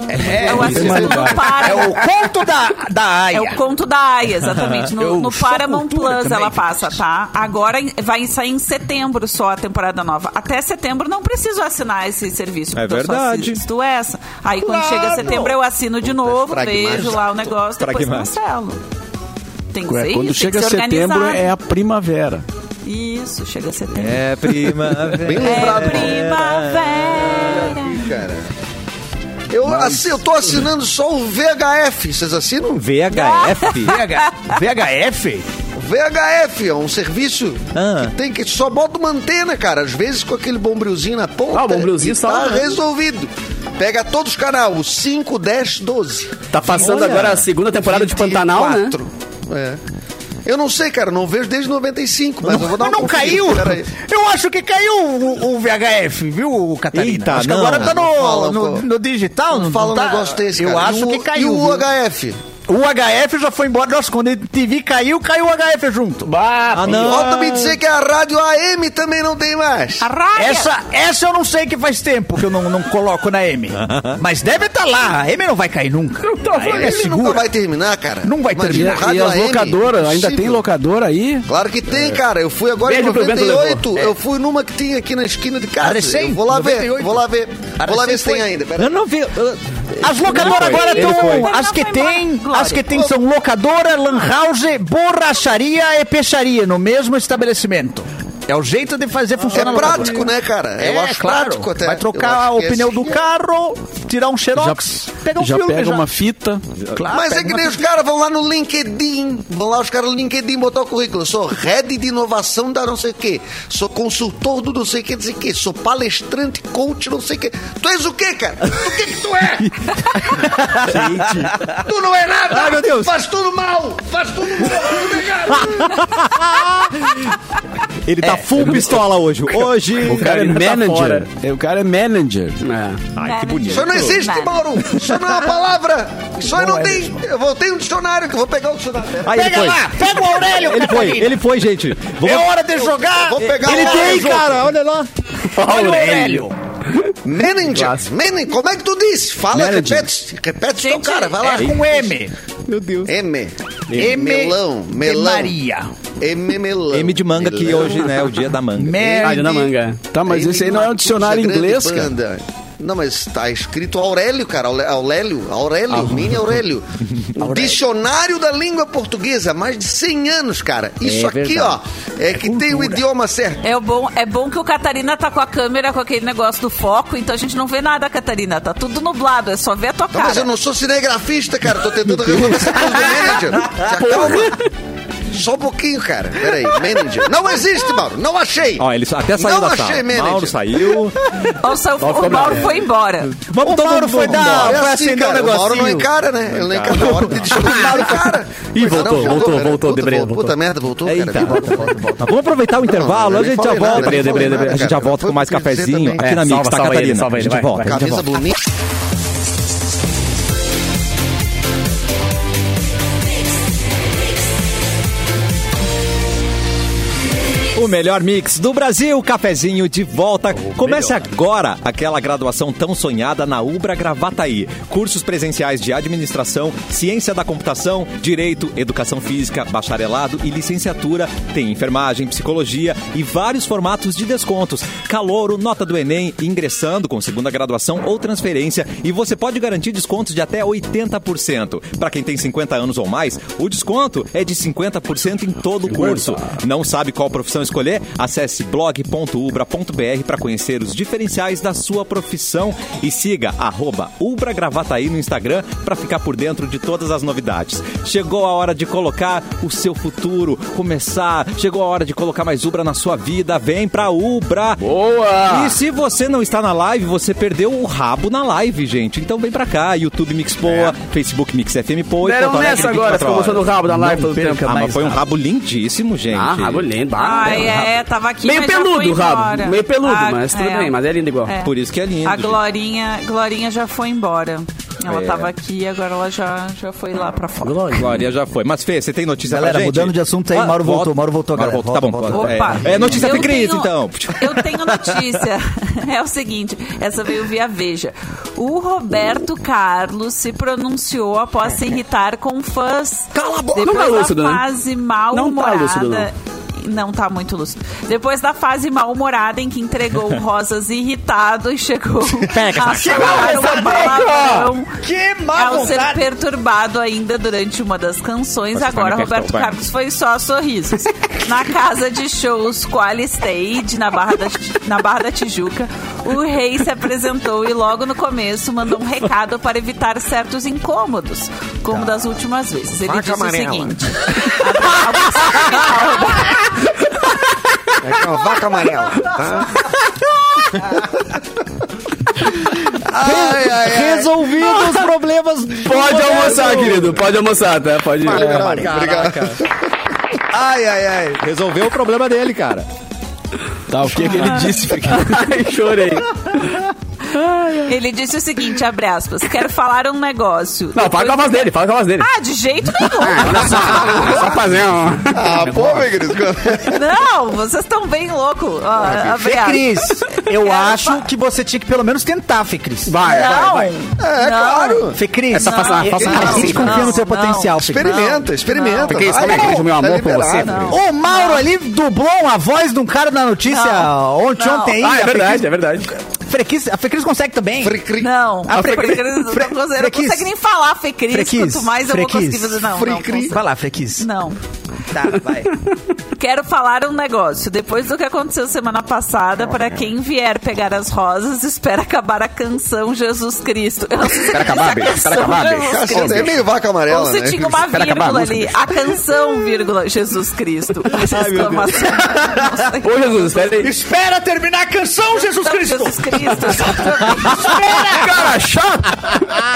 eu assisto no Paramount. É o conto da, da Aya. É o conto da Aya, exatamente. No, no Paramount Plus também, ela passa, tá? Agora vai sair em setembro só a temporada nova. Até setembro não preciso assinar esse serviço. É eu verdade. assisto essa. Aí quando chega setembro eu assino de novo, vejo lá o negócio, depois cancelo. Tem que ser isso, Quando tem chega que ser setembro é a primavera. Isso, chega setembro. É primavera. Bem É lembrado. primavera. Cara. Eu, assi- eu tô assinando só o VHF. Vocês assinam? VHF? [LAUGHS] VH, VHF? VHF é um serviço Ah. que tem que só bota uma antena, cara. Às vezes com aquele bombrilzinho na ponta. Ah, o bombrilzinho só, Tá né? resolvido. Pega todos os canais, o 5, 10, 12. Tá passando Olha. agora a segunda temporada de Pantanal, né? 24. É. Eu não sei, cara, não vejo desde 95, mas eu vou dar Mas uma não caiu? peraí. Eu acho que caiu o, o VHF, viu, Catarina? Eita, acho que não. agora tá no, Não fala, no, no digital. Não Não, fala um tá? negócio desse, Eu cara. acho E o- que caiu. E o viu? HF? O HF já foi embora. Nossa, quando a TV caiu, caiu o HF junto. Ah, não. Volta me dizer que a rádio AM também não tem mais. A raia. Essa, essa eu não sei que faz tempo que eu não, não coloco na M. [LAUGHS] Mas deve estar lá. A M não vai cair nunca. A M é Ele nunca segura. vai terminar, cara. Não vai E, Imagina, terminar. e rádio as locadoras, ainda tem locadora aí? Claro que tem, cara. Eu fui agora Beijo em pro Bento 98. É. Eu fui numa que tinha aqui na esquina de casa. A recém, eu vou lá 98. ver, vou lá ver. Vou lá ver se tem ainda. Pera Eu não vi. eu- As locadoras agora estão. As Não, que tem. As que tem são locadora, lan house, borracharia e peixaria no mesmo estabelecimento. É o jeito de fazer É funcionar locadora. prático, né, cara? É, eu acho claro. prático até. Vai trocar o é pneu assim. do carro, tirar um Já, xerox, pegar um já filme. pega uma fita. Claro, Mas é que nem os caras vão lá no LinkedIn, vão lá os caras no LinkedIn botar o currículo. Sou head de inovação da não sei o quê, sou consultor do não sei o que, não sei o quê, sou palestrante, coach, não sei o quê. Tu és o quê, cara? O que que tu é? [LAUGHS] Tu não é nada! Ai, meu Deus. Faz tudo mal! Faz tudo mal! [LAUGHS] Ele tá full pistola hoje. Hoje. O cara é tá manager. fora. É, o cara é manager. É. Ai, que bonito. Isso não existe. Mauro! Isso não é uma palavra! Isso aí Não não, é tem. Eu vou ter um dicionário que eu vou pegar o dicionário. Aí ele Pega foi. lá, pega o Aurélio, Ele foi, ele foi, gente. É Vamos- hora de jogar. vou pegar Ele o tem, cara, olha lá. Olha o Aurélio. Manager! Manager! Como é que tu disse? Fala, Manager. repete. Repete teu Gente, cara, vai lá. É com M. Meu Deus. M. M Melão, de melão. Maria. M melão. M de manga, que Melão. hoje né, é o dia da manga. Merda. Ah, na manga. Tá, mas M esse aí não é um dicionário inglês, cara. banda. Não, mas tá escrito Aurélio, cara. Auré- Aurélio, Aurélio, mini Aurélio. [LAUGHS] Um Dicionário da língua portuguesa, há mais de 100 anos, cara. Isso É aqui, verdade. ó, é que tem o idioma certo. É bom, é bom que o Catarina tá com a câmera, com aquele negócio do foco, então a gente não vê nada, Catarina. Tá tudo nublado, é só ver a tua Não, mas cara. eu não sou cinegrafista, cara. Tô tentando resolver essa coisa do manager. Se acalma. Só um pouquinho, cara. Peraí, manager. Não existe, Mauro. Não achei. Ó, ele até saiu Não da achei sala. manager. Mauro saiu. [LAUGHS] Nossa, o, o Mauro foi embora. Vamos O Mauro foi embora. dar- É assim, acender um cara. O Mauro não negocinho. encara, né? Ele não encara. De discutir, ele não encara. Ih, Pois voltou, não, voltou, voltou, Puta, Debré, Puta merda, voltou, Eita. cara. Volta, volta, volta. Vamos aproveitar o intervalo, Não, a gente já volta. falei nada, A gente já volta com mais Foi cafezinho aqui na É, Mix, salva, tá, Catarina? A gente volta, a gente Camisa bonita. O melhor mix do Brasil, cafezinho de volta. Comece agora aquela graduação tão sonhada na Ubra Gravataí. Cursos presenciais de administração, ciência da computação, direito, educação física, bacharelado e licenciatura. Tem enfermagem, psicologia e vários formatos de descontos. Calouro, nota do Enem, ingressando com segunda graduação ou transferência. E você pode garantir descontos de até 80%. Para quem tem 50 anos ou mais, o desconto é de 50% em todo o curso. Não sabe qual profissão escolher? Acesse blog.ubra.br para conhecer os diferenciais da sua profissão e siga arroba Ubra Gravataí no Instagram para ficar por dentro de todas as novidades. Chegou a hora de colocar o seu futuro, começar. Chegou a hora de colocar mais Ubra na sua vida. Vem pra Ubra! Boa! E se você não está na live, você perdeu o rabo na live, gente. Então vem pra cá, YouTube Mix Poa, Facebook Mix FM Poa e Deram nessa agora, 24 ficou mostrando o rabo da live todo o tempo. Ah, mas foi um rabo lindíssimo, gente. Ah, rabo lindo. Ah, É, tava aqui, Meio peludo o rabo, embora. meio peludo, Ah, mas tudo é. bem, mas é lindo igual. É. Por isso que é lindo. A gente. Glorinha, Glorinha já foi embora. Ela É. tava aqui, agora ela já, já foi lá pra fora. Glória já foi. Mas, Fê, você tem notícia Galera, pra gente? mudando de assunto aí, Mauro voltou, Mauro voltou, Mauro galera. voltou, tá bom. Volta, volta. Opa! É, é notícia Eu de Cris, tenho- então. Eu tenho notícia. [LAUGHS] É o seguinte, essa veio via Veja. O Roberto Carlos se pronunciou após se irritar com fãs. Cala a boca! Depois Não tá lúcido, né? fase Não mal-humorada. tá lúcido, não. Não tá muito lúcido. Depois da fase mal-humorada em que entregou rosas irritado e chegou [LAUGHS] Pega a falar um palavrão. Que ao ser perturbado ainda durante uma das canções, Você agora manifestou, Roberto. Carlos foi só sorrisos. na casa de shows Quali Stage, na Barra, da, na Barra da Tijuca, o rei se apresentou e logo no começo mandou um recado para evitar certos incômodos, como das últimas vezes. Ele Vaca disse amarela. o seguinte... [LAUGHS] [LAUGHS] É uma vaca amarela. Tá? ai, ai, ai. Resolvido os problemas. Pode almoçar, querido. Pode almoçar, tá? Pode. Tá liberado, Caraca. Obrigado. Ai, ai, ai. Resolveu o problema dele, cara. Tá, o que, que ele disse? [LAUGHS] Ai, chorei. Ele disse o seguinte, abre aspas, quero falar um negócio. Não, fala com a voz dele, fala com a voz dele. Ah, de jeito [LAUGHS] nenhum. Olha só, só fazer um... Ah, pô, Megris. Não, vocês estão bem loucos. Ó, abre Fê aspas. Cris, eu Quero acho fa- que você tinha que pelo menos tentar, Fê Cris. Vai, Não, vai, vai. É, Não. claro. Fê Cris, Essa faça- a- faça- a gente não, confia no seu não. potencial, Fê Cris. Experimenta, experimenta. Porque isso Vai, também, não, o meu tá amor por você. Não. O Mauro ali dublou a voz de um cara na notícia Não. ontem, Não. ontem. Ah, é Fê verdade, Cris- é verdade. Cris- a Fê Cris consegue também. Não, A a Fre- Frecris Fre- não consegue, não Frecris. nem falar Fecris, Frequis, quanto mais eu vou Frequis. conseguir fazer. Não, não, Frecris. consigo. Vai lá, Fê Cris. não. Tá, vai. [LAUGHS] Quero falar um negócio. Depois do que aconteceu semana passada, para quem vier pegar as rosas, espera acabar a canção Jesus Cristo. Eu não sei se Espera acabar, a Bê, espera canção acabar, você é meio vaca Ou amarela, se né? tinha uma Espera acabar vírgula música. ali. A canção, vírgula, Jesus Cristo. [LAUGHS] Exclamação. Não sei. Ô, Jesus, espera aí. Espera terminar a canção, Jesus Cristo! Jesus Cristo. exatamente. Cara, chato!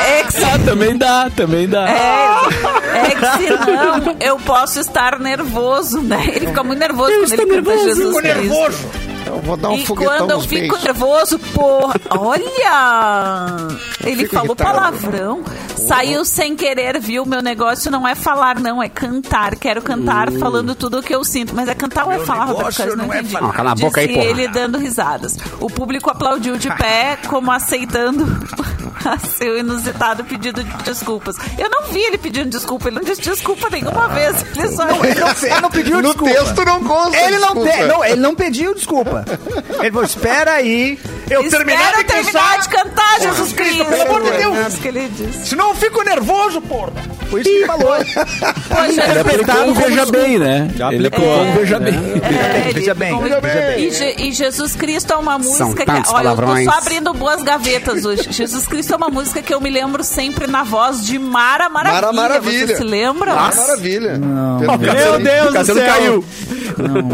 É que se Ah, também dá, também dá. É, é que senão eu posso estar nervoso, né? Ele fica muito nervoso quando ele canta Jesus Cristo. Eu vou dar um E foguetão quando eu fico beijos. nervoso, porra, olha! Ele falou irritado. palavrão. Saiu sem querer, viu? Meu negócio não é falar, não, é cantar. Quero cantar falando tudo o que eu sinto. Mas é cantar ou é falar, Roberto Carlos? Não entendi. falar. Cala a boca aí, Disse porra. ele dando risadas. O público aplaudiu de pé, como aceitando seu inusitado pedido de desculpas. Eu não vi ele pedindo desculpa, ele não disse desculpa nenhuma vez. Ele só... Ele não pediu No desculpa. texto não consta. Ele não, te- não, ele não pediu desculpa. Ele falou, espera aí. Eu terminar de terminar de cantar, Jesus Cristo, Cristo. pelo amor de É Deus. isso que ele disse. Senão eu fico nervoso, porra. Foi isso que ele falou. Poxa, Ele aplicou um veja bem, né? Já Ele aplicou. um veja bem. É, ele- Veja bem, como- veja bem. E, Je- Jesus Cristo é uma música que. Olha, eu tô só abrindo boas gavetas hoje. Jesus Cristo é uma música que eu me lembro sempre na voz de Mara Maravilha. Mara Maravilha. Você se lembra? Ah, maravilha. Meu Perfeito. Deus do Cassiano céu. caiu.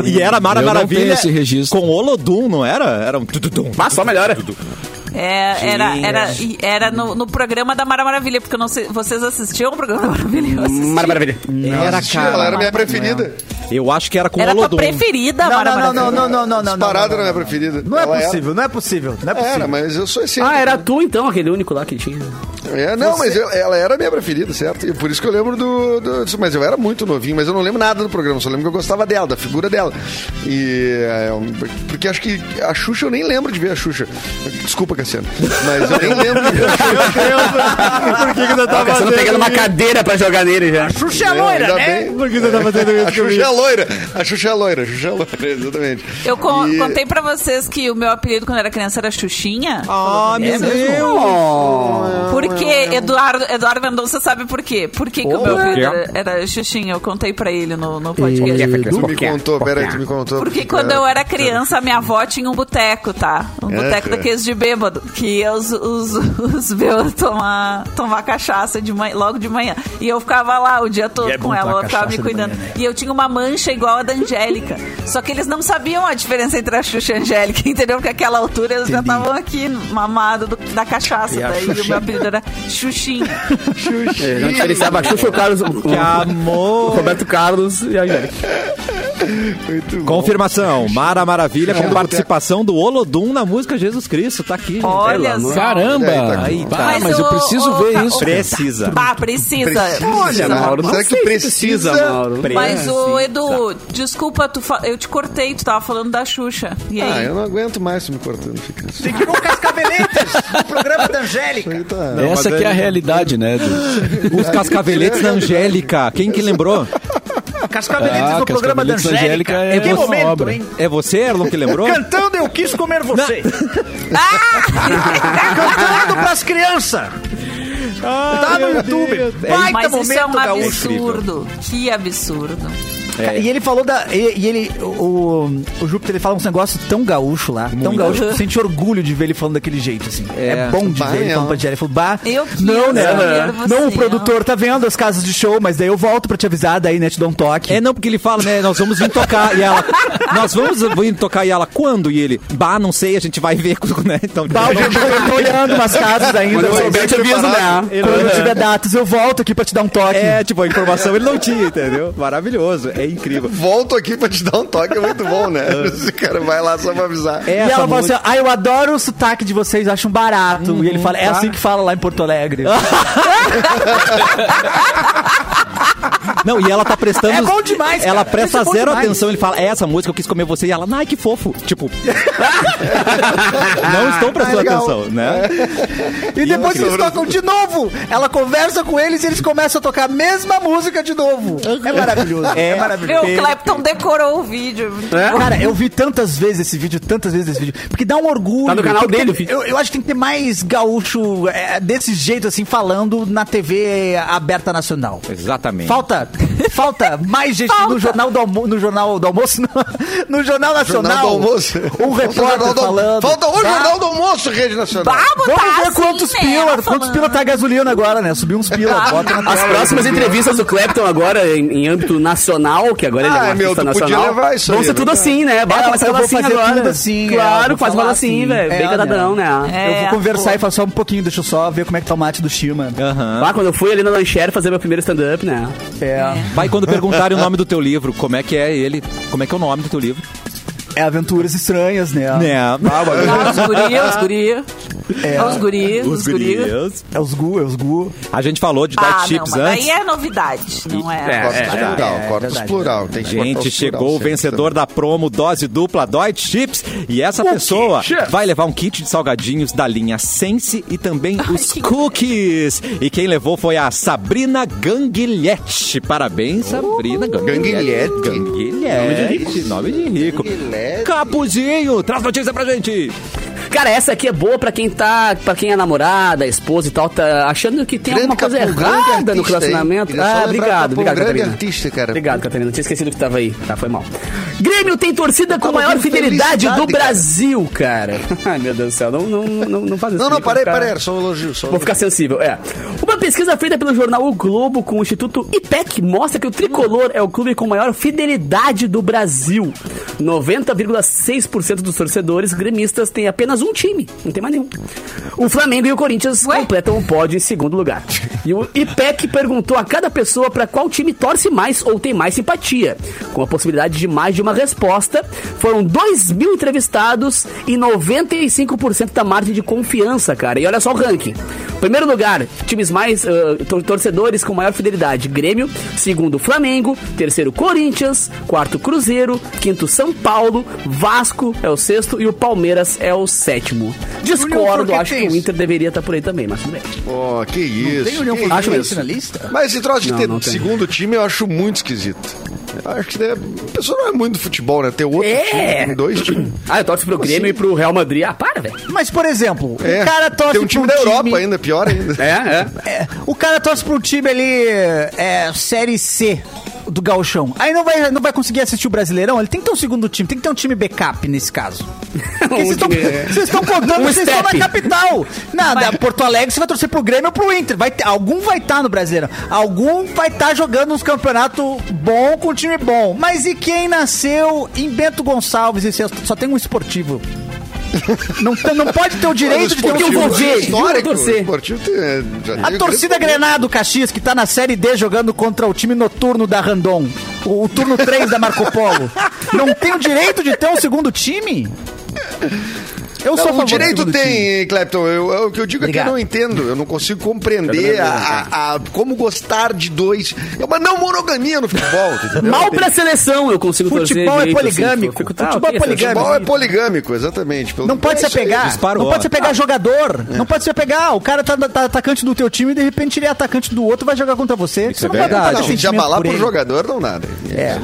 E era Mara Eu não Maravilha esse registro. com Olodum, não era? Era um tududum. Mas só melhora. É, era era, era no, no programa da Mara Maravilha, porque eu não sei. Vocês assistiam o programa da Maravilha? Assisti. Maravilha. Era, Assistia, ela era minha preferida. Eu acho que era com Era tua Olodum. preferida, Não, Mara não, não, Maravilha. não, não, não, não, não. Disparada não, era minha não. preferida. Não é Ela possível, não é possível, não é Era, possível. mas eu sou esse. Ah, era tu então, aquele único lá que tinha. É, não, mas eu- ela era a minha preferida, certo? E por isso que eu lembro do, do- disso, Mas eu era muito novinho, mas eu não lembro nada do programa, só lembro que eu gostava dela, da figura dela. E. é, porque acho que a Xuxa, eu nem lembro de ver a Xuxa. Desculpa, Cassiano. Mas eu nem lembro de ver a Xuxa. [LAUGHS] Por que, que você tá Você não pegando uma cadeira pra jogar nele já. Xuxa é É, loira, né? bem. Por que você tá fazendo isso A Xuxa é loira. A Xuxa é loira, a Xuxa é loira, [LAUGHS] exatamente. Eu con- E- contei pra vocês que o meu apelido quando eu era criança era Xuxinha. Ah, meu Deus. Porque Eduardo, Eduardo Mendonça sabe por quê? Por que, que o meu apelido era, era Xuxinha? Eu contei pra ele no, no podcast. Tu me contou, peraí, tu me contou. Porque quando eu era criança, a minha avó tinha um boteco, tá? Um É, boteco cara. daqueles de bêbado. Que ia os, os, [LAUGHS] os bêbados tomar, tomar cachaça de manhã, logo de manhã. E eu ficava lá o dia todo E é com ela, ela ficava me cuidando. manhã, né? E eu tinha uma mancha igual a da Angélica. Só que eles não sabiam a diferença entre a Xuxa e a Angélica, [LAUGHS] entendeu? Porque aquela altura eles já estavam aqui, mamados do- da cachaça. E Daí o meu apelido era Xuxinha. [LAUGHS] É, Não diferenciava a Xuxa, o Carlos, o, Que o amor. Roberto Carlos e a Angélica. Muito bom. Confirmação. Mara Maravilha com participação do Olodum na música Jesus Cristo. Tá aqui. gente. Olha amor. só. Caramba! Aí tá mas eu o- preciso o- ver o- isso. Precisa. Ah, precisa. Olha, Precisa, Mauro, será que tu precisa? Mauro. Mas o Edu, desculpa, tu fa- eu te cortei, tu tava falando da Xuxa. E aí? Ah, eu não aguento mais tu me cortando. Fica assim. Tem que ir com Cascaveletes, [LAUGHS] no programa da Angélica. Tá. Essa mas que é a ele- realidade, né? do- [LAUGHS] Os cascaveletes da Angélica. Quem que lembrou? Cascaveletes Ah, no programa da Angélica. Angélica é que momento, obra. hein? É você, Erlon, que lembrou? Cantando Eu Quis Comer Você. [LAUGHS] Ah! Cantando pras crianças. Tá no YouTube. Baita Mas isso é um momento gaúcho. absurdo. Que absurdo. Cara, E ele falou da. E, e ele. O, o Júpiter ele fala uns negócios tão gaúcho lá. Tão gaúcho [LAUGHS] que sente orgulho de ver ele falando daquele jeito, assim. É, É. bom de Bah, ver ele é, falando pra Jerry. Ele falou, bah, Eu não, né? ver você, não, o produtor tá vendo as casas de show, mas daí eu volto pra te avisar, daí, né, te dou um toque. É, não, porque ele fala, né? Nós vamos vir tocar. E ela. Nós vamos vir tocar. E ela, quando? E ele, bah, não sei, a gente vai ver, né? Então, Bah, eu tô, eu tô olhando umas casas ainda. Quando eu mas souber, eu te aviso, né? Quando eu tiver datas, eu volto aqui pra te dar um toque. É, tipo, a informação ele não tinha, entendeu? Maravilhoso, é incrível. [LAUGHS] Volto aqui pra te dar um toque, é muito bom, né? [LAUGHS] Esse cara vai lá só pra avisar. É E ela fala assim, ah, eu adoro o sotaque de vocês, acho um barato. e ele fala, é assim que fala lá em Porto Alegre. [LAUGHS] Não, e ela tá prestando. É bom demais, Ela cara. presta é zero demais. atenção. Ele fala, é essa música, eu quis comer você. E ela, ai, que fofo. Tipo. [LAUGHS] não estão prestando Ah, atenção, né? E depois eles tocam de novo. Ela conversa com eles e eles começam a tocar a mesma música de novo. É maravilhoso. É, maravilhoso. Meu, o Clapton decorou o vídeo. Cara, eu vi tantas vezes esse vídeo, tantas vezes esse vídeo. Porque dá um orgulho. Tá no canal Porque dele. Eu, eu acho que tem que ter mais gaúcho é, desse jeito, assim, falando na TV aberta nacional. Exatamente. Falta, falta mais gente Falta. no jornal do almoço, no jornal do almoço, no, no jornal nacional. Jornal do almoço. Um repórter do- falando. Falta o Bah, Jornal do Almoço, Rede Nacional. Vamos Vamos tá ver assim, quantos né? pila, quantos pila tá a gasolina agora, né? Subiu uns pila, Tá. bota na As tela. próximas entrevistas do Clapton agora, em, em âmbito nacional, que agora ele é um Ah, meu, artista nacional, vão ser né? tudo assim, né? Bota É, mais eu vou assim fazer agora. tudo assim, é, Claro, faz mais assim, assim. velho. É, Bem catadão, né? É, eu vou conversar pô. e falar só um pouquinho, deixa eu só ver como é que tá o mate do Chima. Aham. Lá quando eu fui ali na Lancher fazer meu primeiro stand-up, né? É. Vai quando perguntarem o nome do teu livro, como é que é ele? Como é que é o nome do teu livro? É aventuras estranhas, né? Né? Ah, os guri, os guri. É. Os guri, os, guri. gurias. É os gu, é os gu. A gente falou de Ah, Diet não, Chips mas antes. daí é novidade, não é? Corpus É, é, plural, é, corpus verdade. plural. Tem que Gente, os chegou plural o vencedor da promo Dose Dupla Deutsche Chips. E essa pessoa vai levar um kit de salgadinhos da linha Sense e também os que cookies. E quem levou foi a Sabrina Ganguilhete. Parabéns, Sabrina Ganguilhete. Ganguilhete. Nome de rico. Ganguilhete. Capuzinho, traz notícia pra gente. Cara, essa aqui é boa pra quem tá, para quem é namorada, esposa e tal, tá achando que tem Grande alguma coisa Capu, errada artista, no relacionamento. Ah, obrigado, Capu, obrigado, grande Catarina. artista, cara. Obrigado, Catarina. Tinha esquecido que tava aí. Tá, foi mal. Grêmio tem torcida com maior fidelidade do. Brasil, cara. [LAUGHS] Ai, meu Deus do céu. Não, não, não, não faz isso. Não, não, parei, parei. Era só um elogio. Só um Vou ficar sensível, é. Uma pesquisa feita pelo jornal O Globo com o Instituto IPEC mostra que o tricolor é o clube com maior fidelidade do Brasil. 90,6% dos torcedores gremistas têm apenas um time, não tem mais nenhum. O Flamengo e o Corinthians Ué? completam o pódio em segundo lugar. E o IPEC perguntou a cada pessoa para qual time torce mais ou tem mais simpatia. Com a possibilidade de mais de uma resposta, foram 2 mil entrevistados e 95% da margem de confiança, cara. E olha só o ranking. Primeiro lugar, times mais tor- torcedores com maior fidelidade: Grêmio. Segundo, Flamengo. Terceiro, Corinthians. Quarto, Cruzeiro. Quinto, São Paulo. Vasco é o sexto e o Palmeiras é o sétimo. Discordo, acho que o. Inter deveria estar por aí também, mas tudo bem. Pô, que isso. Tem União que Fluminense isso. na lista? Mas esse troço de Não, ter não segundo time eu acho muito esquisito. Eu acho que né, a pessoa não é muito do futebol, né? Ter outro É. time, tem dois [CLEARS THROAT] times. Ah, eu torço pro Grêmio e pro Real Madrid. Ah, para, velho. Mas, por exemplo, É, o cara torce tem um time pra da Europa ainda, pior ainda. É, é. É, o cara torce pro time ali, é, Série C do Gauchão. Aí não vai, não vai conseguir assistir o Brasileirão, ele tem que ter um segundo time, tem que ter um time backup nesse caso. [LAUGHS] Vocês estão- é. contando, vocês estão na capital. Nada, Porto Alegre você vai torcer pro Grêmio ou pro Inter. Vai ter, algum vai estar no Brasileirão. Algum vai estar jogando uns campeonatos bom com um time bom. Mas e quem nasceu em Bento Gonçalves e só tem um esportivo? Não, não pode ter o direito de ter um eu vou segundo ver, time. eu vou torcer. já A torcida Grenado Caxias, que tá na Série D jogando contra o time noturno da Randon, o, o turno 3 da Marco Polo, não tem o direito de ter um segundo time? Eu sou a Não, favor o direito tem, time. Clapton. Eu, eu- o que eu digo é que eu Obrigado. não entendo. Eu não consigo compreender não a, a- como gostar de dois. É uma não monogamia no futebol. [LAUGHS] entendeu? Mal pra seleção eu consigo torcer Futebol é direito, assim, poligâmico. tá, Futebol é poligâmico. Futebol é poligâmico, exatamente. Pelo- Não pode se É apegar. Não pode se apegar jogador. Não pode se apegar. O cara tá, tá atacante do teu time e de repente ele é atacante do outro e vai jogar contra você. Isso você é não verdade. Não, sentimento abalar por pro jogador não nada. É,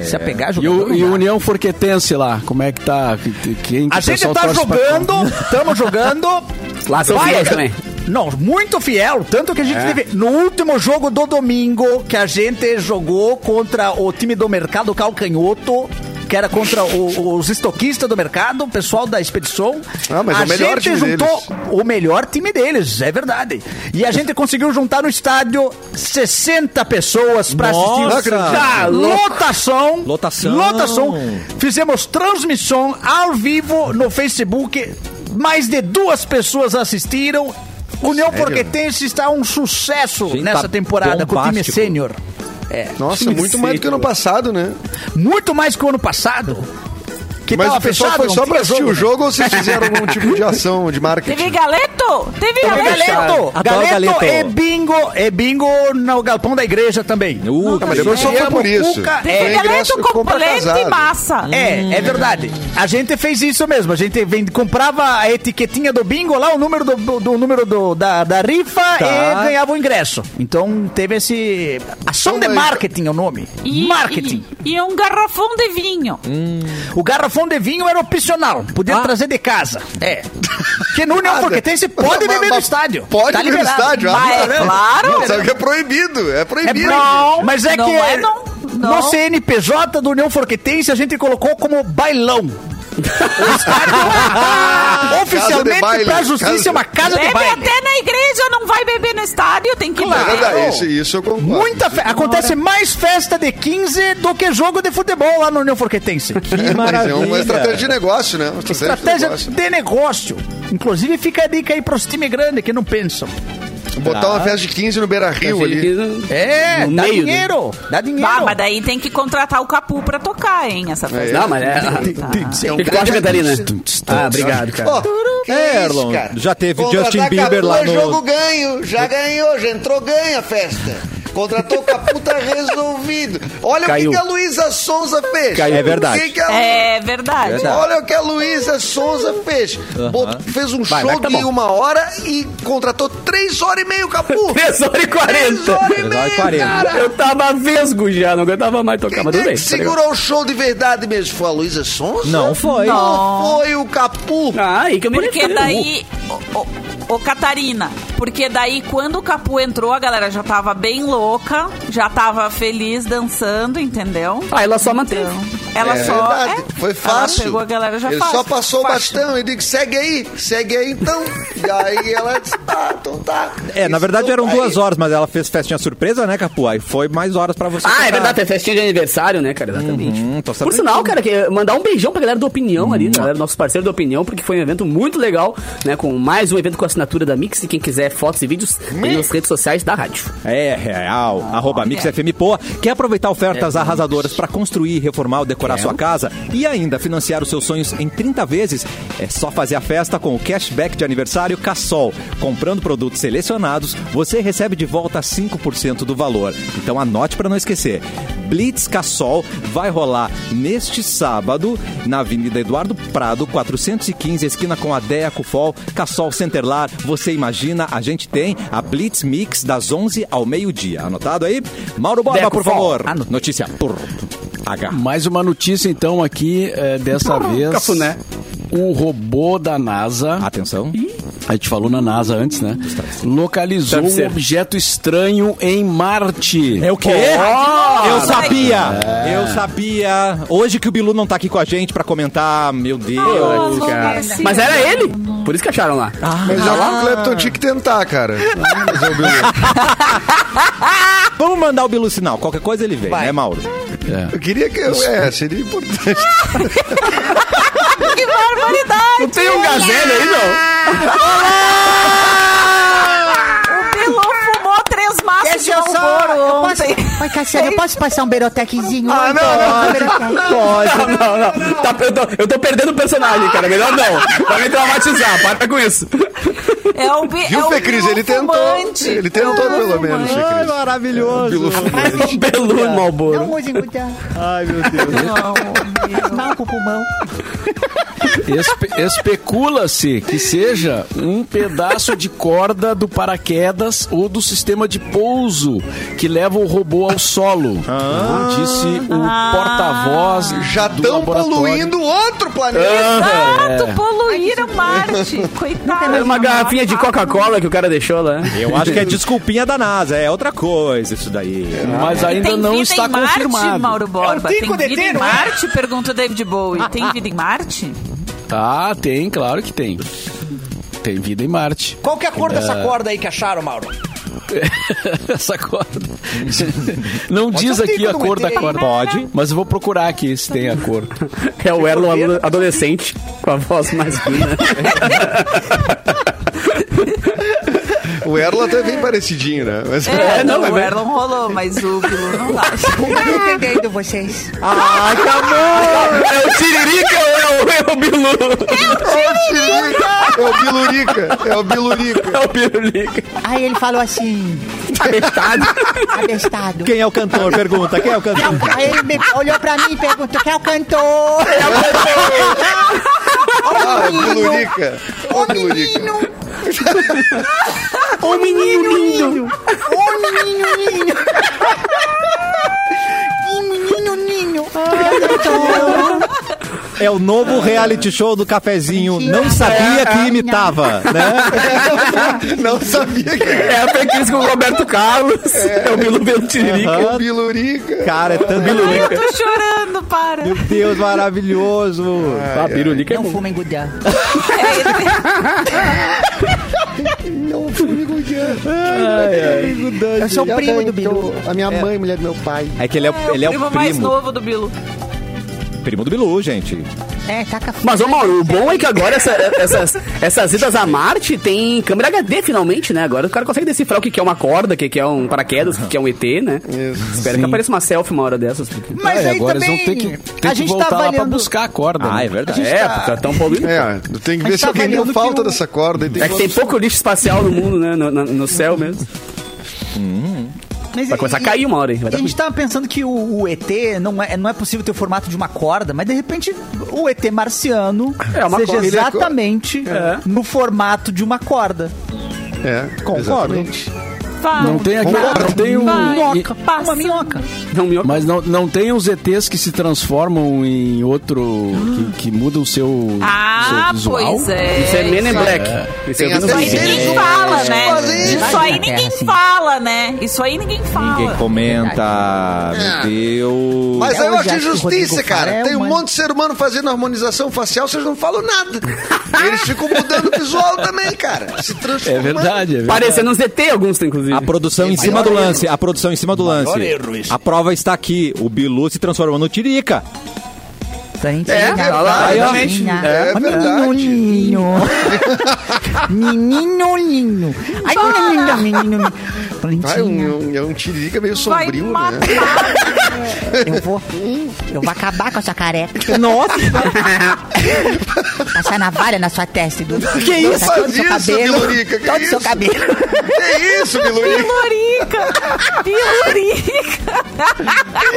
é. Se apegar E jogador. e o União Forquetense lá, como é que tá? Quem que A gente tá pra jogando, estamos jogando. Lá são Vai, fiéis também. Não, muito fiel. Tanto que a gente É. teve. No último jogo do domingo, que a gente jogou contra o time do mercado Calcanhoto. Que era contra o- os estoquistas do mercado, o pessoal da expedição. Ah, mas a o melhor gente time juntou deles. o melhor time deles, é verdade. E a gente conseguiu juntar no estádio 60 pessoas pra Nossa! assistir. Tá lotação. Lotação. Lotação. Fizemos transmissão ao vivo no Facebook. Mais de duas pessoas assistiram. União Porquetense está um sucesso Gente, nessa tá temporada com o time bombástico. Sênior. Nossa, muito mais do que ano passado, né? Muito mais que o ano passado. Que Mas tava o pessoal fechado, foi só pra assistir o jogo ou vocês fizeram algum tipo de ação de Teve marketing? galeto? Teve Teve galeto? galeto, galeto, galeto. e bingo, e bingo no galpão da igreja também. Uh, Não, mas depois só foi por isso. Cuca, Teve ingresso galeto com compra polenta e massa. É, é verdade. A gente fez isso mesmo. A gente vende, comprava a etiquetinha do bingo lá, o número do, do- do número do- da, da rifa Tá. e ganhava o ingresso. Então teve esse. Ação de Então, marketing é o nome. E, marketing. E, e um garrafão de vinho. O garrafão de vinho era opcional. Podia Ah. trazer de casa. É. Que no União Ah, Forquetense pode beber no estádio. Pode Tá beber no estádio, Mas é ah, claro. Não, sabe que é proibido, é É proibido. não, mas é não que é não, não. no CNPJ do União Forquetense a gente colocou como bailão. O estádio, [LAUGHS] oficialmente, baile, pra justiça, é uma casa de Bebe baile. até na igreja, não vai beber no estádio, tem que É beber. verdade, isso, isso eu concordo. Muita fe... Acontece mais festa de 15 do que jogo de futebol lá no União Forquetense. Que [LAUGHS] Mas é maravilha. uma estratégia de negócio, né? Uma estratégia, Estratégia de negócio. de negócio. Inclusive, fica a dica aí pros times grandes que não pensam. Botar uma festa de 15 no Beira Rio ali. É, No dá meio, dinheiro. Dá dinheiro. Ah, mas daí tem que contratar o Capu pra tocar, hein, essa festa. Não, mas é. É um tu acha, Catarina? Ah, obrigado, cara. Que É, Erlon, já teve Justin Bieber lá é no- jogo ganho, já ganhou, já entrou ganha a festa. Contratou o Capu, tá [LAUGHS] resolvido. Olha Caiu. o que, que a Luísa Sonza fez. Caiu. É verdade. Que que a- É verdade. Verdade. Olha o que a Luísa Souza fez. Bot- Fez um Vai, show tá de bom. uma hora e contratou três horas e meia o Capu. [LAUGHS] 3 horas e 40. Três horas e meia, horas e 40. cara. Eu tava vesgo já, não aguentava mais tocar, Quem mas é tudo bem. que tá legal. segurou o show de verdade mesmo? Foi a Luísa Sonza? Não foi. Não foi o Capu. Ah, aí que eu me Porque daí, ô, ô, ô, Catarina, porque daí quando o Capu entrou, a galera já tava bem louca, já tava feliz dançando, entendeu? Ah, ela só manteve. Então, ela É só. verdade, é, foi fácil. Ela pegou a galera já Ele fácil. só passou o fácil. bastão e disse, segue aí, segue aí então. e aí ela disse, tá, então tá. É, na verdade eram Aí- duas horas, mas ela fez festinha surpresa, né, Capu? Aí foi mais horas pra você. Ah, é verdade, tem festinha de aniversário, né, cara? Exatamente. Uhum, tô Por sinal, cara, que mandar um beijão pra galera do Opinião ali, galera, nossos parceiros do Opinião, porque foi um evento muito legal, né? Com mais um evento com assinatura da Mix. E quem quiser fotos e vídeos, tem nas redes sociais da rádio. É real. Arroba Mix FM Poa. Quer aproveitar ofertas arrasadoras para construir, reformar ou decorar sua casa e ainda financiar os seus sonhos em 30 vezes? É só fazer a festa com o cashback de aniversário Cassol. Comprando produtos selecionados, você recebe de volta 5% do valor. Então anote para não esquecer. Blitz Cassol vai rolar neste sábado na Avenida Eduardo Prado, 415, esquina com a Deco Fall, Cassol Centerlar. Você imagina, a gente tem a Blitz Mix das 11 ao meio-dia. Anotado aí? Mauro Borba, Deco por Fall. favor. Anotado. Notícia por H. Mais uma notícia, então, aqui, é, dessa vez. Cafuné. O robô da NASA. Atenção. A gente falou na NASA antes, né? Localizou um objeto estranho em Marte. É o quê? eu sabia! Eu sabia. Hoje que o Bilu não tá aqui com a gente pra comentar, meu Deus. Cara. Mas era ele, por isso que acharam lá. Mas já lá o Clepton tinha que tentar, cara. O Bilu. [LAUGHS] Vamos mandar o Bilu sinal. Qualquer coisa ele vem, né, Mauro? Eu queria que eu. É, seria importante. [LAUGHS] Barbaridade! Não tem um gazelle aí, não? O [LAUGHS] [LAUGHS] Bilu fumou três maços de Malboro ontem. Oi, Cassiano, eu posso passar um berotequezinho? Ah, não, não. Pode. Não, não. Tá, eu, tô, eu tô perdendo o personagem, cara. Melhor não. Vai me traumatizar. Para com isso. É o, Bi- Viu, é o Fê Cris? Ele tentou. fumante. Ele tentou, É o pelo menos, Fê fumante. Cris. maravilhoso. Fumante. Belu Malboro. Ai, meu Deus. Mal pro pulmão. Espe- Especula-se que seja um pedaço de corda do paraquedas ou do sistema de pouso que leva o robô ao solo. Disse o porta-voz Já estão poluindo outro planeta. Exato, poluíram Marte. Coitado. É uma garrafinha de Coca-Cola que o cara deixou lá. Eu acho que é desculpinha da NASA, é outra coisa isso daí. Mas ainda Tem não vida está em Marte, confirmado. Mauro Borba? É o Tem vida em Tiro, é? Marte? Pergunta o David Bowie. Tem vida em Marte? Ah, tem, claro que tem. Tem vida em Marte. Qual que é a cor dessa corda aí que acharam, Mauro? [LAUGHS] Essa corda. [LAUGHS] Não diz ser um aqui a cor da corda. Pode. Mas eu vou procurar aqui se tem a cor. É o Erlon adolescente com a voz mais fina. [LAUGHS] O Erlo até bem parecidinho, né? Mas- É, não, não, é o Erlon rolou, mas o Bilu não dá. [LAUGHS] Não entendendo vocês. Ai, acabou! É o Tiririca ou é o, é o Bilu? É o Bilurica, é o Bilurica. É o Birulica. Aí ele falou assim, Abestado. abestado. Quem é o cantor? Pergunta, quem é o cantor? Aí ele me olhou pra mim e perguntou, quem é o cantor? Ah, é o Bilurica. Ó o Bilurica. O menino [LAUGHS] lindo. Ô, menino, ninho. Ih, [LAUGHS] menino, ninho. É o novo reality show do cafezinho. [LAUGHS] Não sabia que imitava, né? Não sabia que. É a Fecris com o Roberto Carlos. É, o Bilu pelo Tiririca. o Bilurica. Cara, é tanto. Eu tô chorando, para. Meu Deus, maravilhoso. Ah, Birulica é Não bom. fuma engudar. [LAUGHS] É, ele- Eu sou o primo do Bilu. A minha mãe, mulher do meu pai. É que ele é, é ele é o primo o mais novo do Bilu. Primo do Bilu, gente. É, taca fogo. Mas, ô Mauro, o bom é que agora essa- essas, essas idas a Marte tem câmera HD finalmente, né? Agora o cara consegue decifrar o que é uma corda, o que é um paraquedas, o que é um ET, né? Espero que apareça uma selfie uma hora dessas. Porque... Mas Ah, e aí agora também, eles vão ter que, ter a que gente voltar tá lá pra avaliando... buscar a corda. Ah, né? é verdade. É, porque tão poluindo. É, tem que ver gente se tá alguém deu avaliando falta dessa corda. e tem É que tem pouco lixo espacial no mundo, né? No, no- no céu mesmo. Mas Vai começar a e- cair uma hora, hein? Vai dar a gente tava pensando que o, o ET não é, não é possível ter o formato de uma corda, mas de repente o ET marciano É uma seja corda. Exatamente É. no formato de uma corda. É, Concordo. exatamente. Vai. Não tem aqui, não tem um. Minhoca, Passa. uma minhoca. Não, minhoca. mas não, não tem os ETs que se transformam em outro que, que muda o seu, Ah, seu visual. pois é. Isso é Men in Black. Isso é aí Black. ninguém É. fala, né? Isso aí ninguém Terra, sim. fala, né? Isso aí ninguém fala. Ninguém comenta. Meu Deus. Mas É aí eu o acho injustiça, cara. É Tem um monte de ser humano fazendo harmonização facial, vocês não falam nada. Eles ficam mudando o visual também, cara. Se É transformando. verdade, é verdade. Parecendo um ZT, alguns, inclusive. A produção em cima do lance. A produção em cima do lance. A prova está aqui. O Bilu se transformou no Tirica. Plantinha, É, tá lá, plantinha. realmente. É Ó, verdade. [LAUGHS] Menino, menino, menino. Ah, é um, é um tiririca meio Vai sombrio, matar. né? [LAUGHS] Eu vou, eu vou acabar com essa careca. Nossa! [LAUGHS] Passar navalha na sua testa, Edu. Que isso? Todo o seu isso, cabelo. Bilurica, que Todo o seu isso? cabelo. Que isso, Bilurica? Pilurica! Pilurica!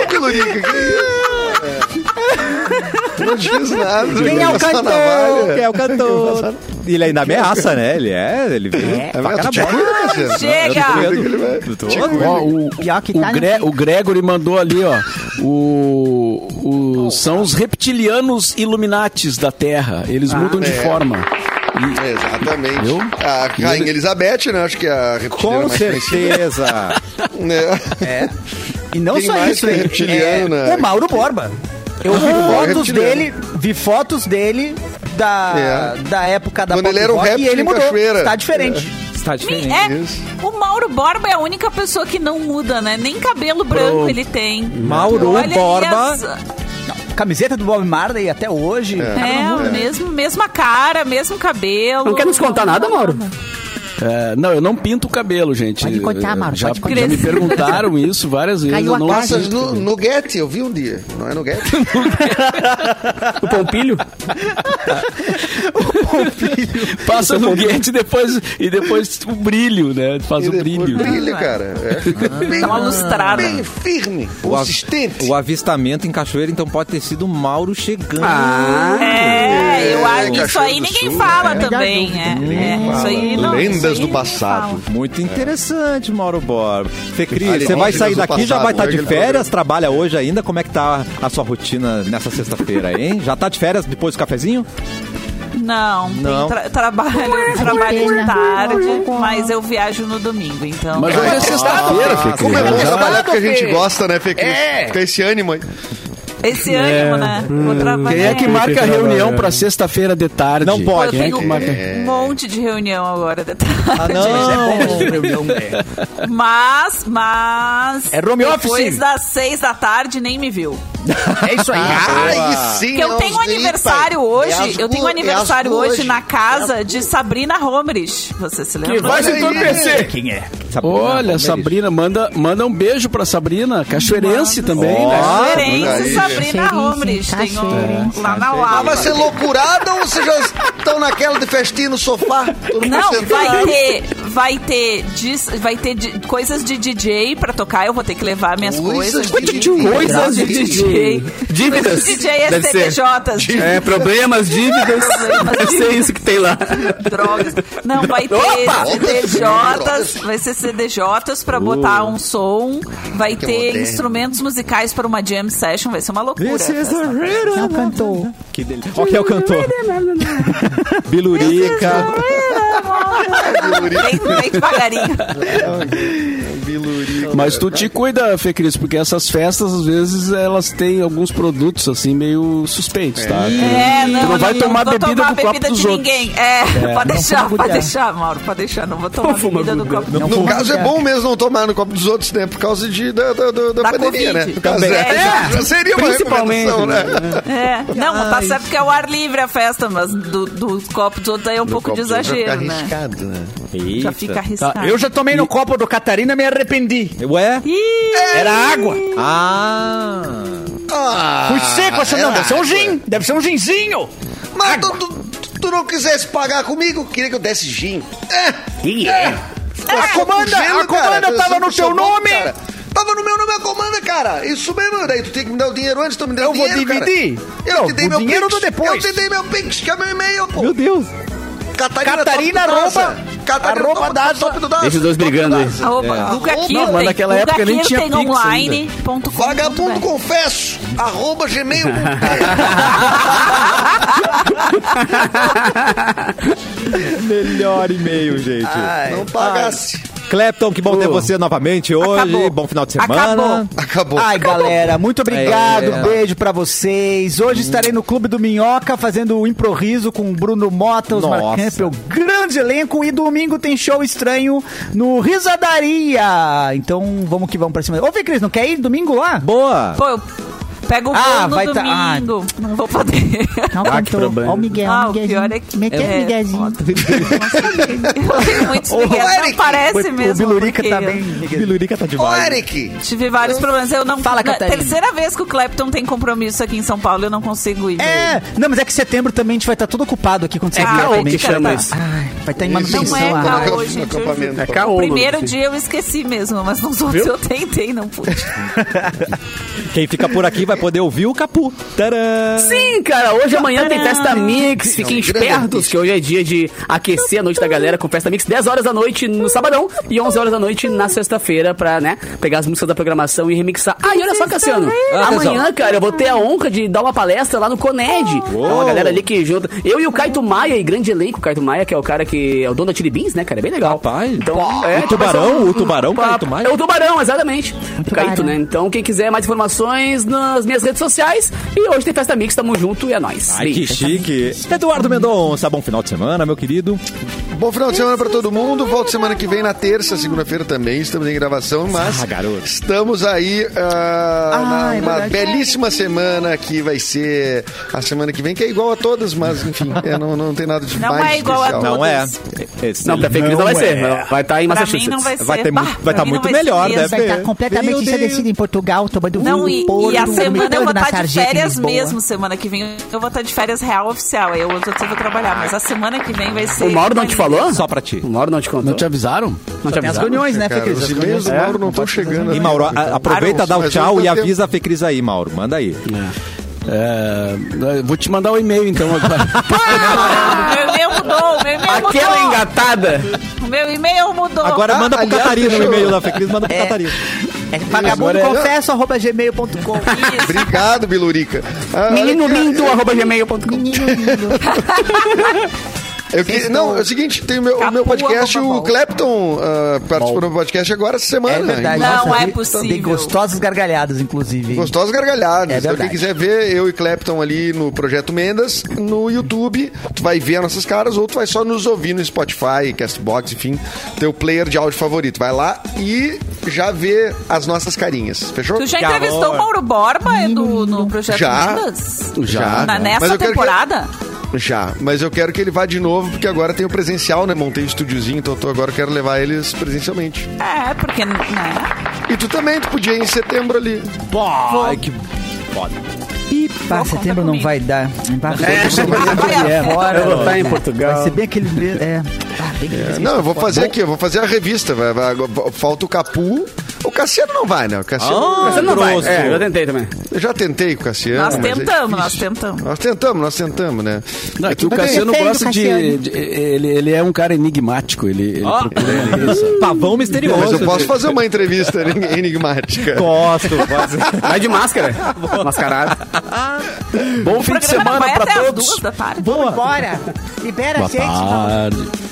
Bilurica, que isso? Não diz nada. Quem é o cantor? Quem é o cantor? Ele ainda ameaça, né? Ele é. Ele vem. É. É, te Cassiano. Chega! O, tá Gregory mandou ali, ó. O, o- são os reptilianos Illuminates da Terra. Eles mudam de é. forma. Exatamente. Viu? A Rainha Elizabeth, né? Acho que é a reptiliana Com mais certeza. [LAUGHS] Né? E não Quem só mais isso, é né? O Mauro Borba. Eu vi é fotos dele, vi fotos dele da, É. da época da Quando pop ele era um rock réptil e ele em mudou. cachoeira. Tá diferente. Está diferente. É, Isso. o Mauro Borba é a única pessoa que não muda, né? Nem cabelo branco ele tem. Mauro Olha aí Borba. as- Camiseta do Bob Marley até hoje. É, o mesmo, mesma cara, mesmo cabelo. Não quer nos contar nada, Mauro? É, não, eu não pinto o cabelo, gente. Pode contar, Mauro, Já, pode já me perguntaram isso várias vezes. Caiu eu não. Passas no, no Get, eu vi um dia. Não é no Get? [LAUGHS] [LAUGHS] O Pompilho? Passa no guete e depois, e depois o brilho, né? Faz E o brilho. Brilha, cara. É. Bem, Dá uma lustrada. bem firme, O, av- consistente. o avistamento em Cachoeira, então, pode ter sido o Mauro chegando. Ah, É, eu acho que isso aí ninguém Sul, fala né? também. É, é, isso aí não. Lendas isso aí do ninguém passado. fala. Muito interessante, Mauro Borba. Fecri, Ali, você vai sair daqui, já passado, vai estar é de férias, trabalha hoje ainda. Como é que tá a sua rotina nessa sexta-feira, hein? Já tá de férias depois do cafezinho? Não, Não. Tra trabalho, trabalho de tarde, mas eu viajo no domingo, então. Mas hoje é sexta-feira, Fê Ah, como é bom Já- trabalhar com o que a gente gosta, né, Fê Cris? É. Fica esse ânimo aí. Esse ânimo, né? Vou trabalhar. Quem é que marca a reunião pra sexta-feira de tarde? Não pode. eu é tenho que marca? um monte de reunião agora de tarde. Ah, não. Mas, mas. É home office. Depois das seis da tarde, nem me viu. É isso aí. Aí sim, Porque eu é tenho os aniversário hoje. É eu tenho aniversário é as hoje hoje. na casa de Sabrina Homerich. Você se lembra? vai se entorpecer. Quem é? Olha, Sabrina, manda, manda um beijo pra Sabrina, cachoeirense também, né? Olha Diferença, aí. Sabrina Cachoeirense, Homerich. Tem um, cachoeirense. lá na Ah, Lapa. vai ser loucurada ou vocês já estão naquela de festinha no sofá? Não, vai ter, vai ter, dis- vai ter di- coisas de DJ pra tocar. Eu vou ter que levar minhas Coisas coisas. de DJ. Coisas de DJ. Dívidas. DJ ser. STDJs. É, problemas, dívidas. [LAUGHS] Problemas, Deve ser isso que tem lá. Drogas. Não, vai ter Opa! CDJs, vai ser CDJs pra botar um som, vai Que ter moderno. instrumentos musicais para uma jam session, vai ser uma loucura. This is the essa. rhythm. Não cantou. Que delícia. Ó, quem é o cantor? [LAUGHS] [LAUGHS] Bilurica. Bem, bem devagarinho. Mas tu te cuida, Fê Cris, porque essas festas, às vezes, elas têm alguns produtos, assim, meio suspeitos, tá? É, não, tu não vai tomar vou bebida tomar do copo bebida dos de outros. ninguém. É, pode deixar, pode deixar, Mauro, pode deixar. Não vou tomar Não bebida do copo dos No outros. caso, é bom mesmo não tomar no copo dos outros, né? Por causa de, da, da, da, da pandemia, né? No Também. é, É, seria uma Principalmente, recomendação, né? É, não, tá certo que é o ar livre a festa, mas do, do copo dos outros aí é um No pouco de exagero, né? arriscado, né? Já fica arriscado. Tá, eu já tomei no copo do Catarina me arrependi. Ué? Ih, Era água. Ah. Ah, Fui seco essa, não. era Deve ser um gin. Deve ser um ginzinho. Mas tu, tu, tu não quisesse pagar comigo, queria que eu desse gin. É, A comanda, a comanda tava no teu nome. Cara. Tava no meu nome a comanda, cara. Isso mesmo. Daí tu tem que me dar o dinheiro antes, tu me deu Eu o vou dinheiro, cara. dividir. Eu Não, te dei o meu dinheiro Pix. depois. Eu te dei meu Pix, que é meu e-mail, pô. Meu Deus. Catarina, Catarina, top arroba-. Catarina, arroba top, Daza. top do Daza. Deixa os dois brigando aí. Arroba, Guga Não, Kirten, mas naquela Guga época nem tinha Pix online ponto com Vagabundo ponto confesso, arroba gmail. [LAUGHS] Melhor e-mail, gente. Não pagasse. Clepton, que bom ter você novamente hoje. Acabou. Bom final de semana. Acabou. Acabou. Ai, galera, muito obrigado. É. Beijo pra vocês. Hoje estarei no Clube do Minhoca fazendo o improviso com o Bruno Mota, os Nossa. Campbell, grande elenco. E domingo tem show estranho no Risadaria. Então vamos que vamos pra cima. Ô, Fê Cris, não quer ir domingo lá? Boa. Pô, eu pego o Ah, voo no vai tá- domingo. Não vou poder. Não Ah, que problema. Ó o Miguel, Ah, o o pior Miguelzinho. é que- Meteu é, o Miguelzinho. [LAUGHS] Muitos Miguel, não Eric, parece o mesmo. Bilurica porque tá bem. Bilurica tá Ô, demais. Eric, Tive vários problemas. Eu não. Fala, na Catarina. terceira vez que o Clapton tem compromisso aqui em São Paulo, eu não consigo ir. É, não, mas é que setembro também a gente vai estar todo ocupado aqui quando você É vier caô também. que chama tá. isso. Ai, vai estar em manutenção. Não é caô, gente. É O caô. primeiro dia eu esqueci mesmo, mas nos outros eu tentei, não pude. [LAUGHS] Quem fica por aqui vai poder ouvir o Capu. Tadã! Sim, cara, hoje e amanhã tem Festa Mix. Fiquem espertos, que hoje é dia de aquecer a noite da galera com Festa Mix. 10 horas da noite no sabadão e 11 horas da noite na sexta-feira pra, né, pegar as músicas da programação e remixar. Ah, e olha só, Cassiano. Ah, Amanhã, atenção. cara, eu vou ter a honra de dar uma palestra lá no Coned. É uma galera ali que junta. Eu e o Caito Maia, e grande elenco. O Caito Maia, que é o cara que é o dono da Chili Beans, né, cara? É bem legal. Rapaz. Então, O tipo, tubarão? vai O tubarão, Caito Maia? É o tubarão, exatamente. O Caito, né? Então, quem quiser mais informações nas minhas redes sociais. E hoje tem Festa Mix, tamo junto e é nóis. Ai, que chique. Eduardo Mendonça, bom final de semana, meu querido. Bom final de semana pra todo mundo. Volto semana que vem na terça, segunda-feira também. Estamos em gravação, mas Ah, garoto. estamos aí ah, Ah, na- é uma verdade. belíssima semana que vai ser a semana que vem, que é igual a todas, mas enfim, é, não, não tem nada de Não mais é igual a especial. todas. Não é. Esse Não, pra Fê Cris não vai é. ser. não. Vai estar em Pra Massachusetts. mim não vai ser. Vai ter Bah, muito- vai tá mim muito não ser melhor, mesmo. deve Vai estar completamente Deus. estabelecida em Portugal, tomando Não, vinho, e, e a semana eu vomitando vou na estar de férias mesmo. Semana que vem eu vou estar de férias real oficial. Aí eu outro eu vou trabalhar. Mas a semana que vem vai ser. O Mauro não te falou? Só pra ti. O Mauro não te contou? Não te avisaram? Não te Tem as avisaram? reuniões, né, Fê Cara, Cris? os As e-mails do. Mauro não estão chegando. E Mauro, aproveita, dá o tchau e avisa a Fê Cris aí, Mauro. Manda aí. É, eu vou te mandar o e-mail então agora. [LAUGHS] Meu e-mail mudou, meu e-mail Aquela mudou. engatada. O meu e-mail mudou. Agora Ah, manda pro aliás, Catarina o eu- e-mail da Fê Cris, manda pro Catarina. É vagabundo é- confesso, arroba gmail.com. [LAUGHS] Obrigado, Bilurica. Ah, Menino lindo, arroba gmail.com. [LAUGHS] Eu que- não, é o seguinte, tem o meu, o meu podcast, o. Clapton ah, participou do podcast agora essa semana. É verdade. Não Nossa, é possível. Tem gostosas gargalhadas, inclusive. Gostosas gargalhadas. É então, quem quiser ver eu e Clapton ali no Projeto Mendas, no YouTube, tu vai ver nossas caras ou tu vai só nos ouvir no Spotify, Castbox, enfim, teu player de áudio favorito. Vai lá e já vê as nossas carinhas. Fechou? Tu já entrevistou o Mauro Borba, Edu, no Projeto Já. Mendas? Já. Na, Mas nessa eu quero que- temporada? Já, mas eu quero que ele vá de novo, porque agora tem o presencial, né? Montei o estúdiozinho, então eu tô- agora eu quero levar eles presencialmente. É, porque, né? E tu também, tu podia ir em setembro ali. Ai, que foda. Pá, Vou, setembro não comigo. vai dar. [LAUGHS] Vai Vai é, fora. Eu vou estar em Portugal. Vai ser bem aquele... É, ah, bem aquele Não, eu vou fazer aqui, eu vou fazer a revista. vai- vai- falta o Capu. O Cassiano não vai, né? O Cassiano. Você não vai. É, eu tentei também. Eu já tentei com o Cassiano. Nós é tentamos, nós difícil. tentamos. Nós tentamos, nós tentamos, né? Não, é que o bem. Cassiano o gosta de, Cassiano. de- ele, ele é um cara enigmático. Ele, ele procura uma coisa. Pavão misterioso. Mas eu posso fazer uma entrevista enigmática. Gosto, [LAUGHS] gosto. Vai de máscara. Mascarado. Bom fim de programa semana pra todos. Vamos embora. Libera a Boa gente, tarde.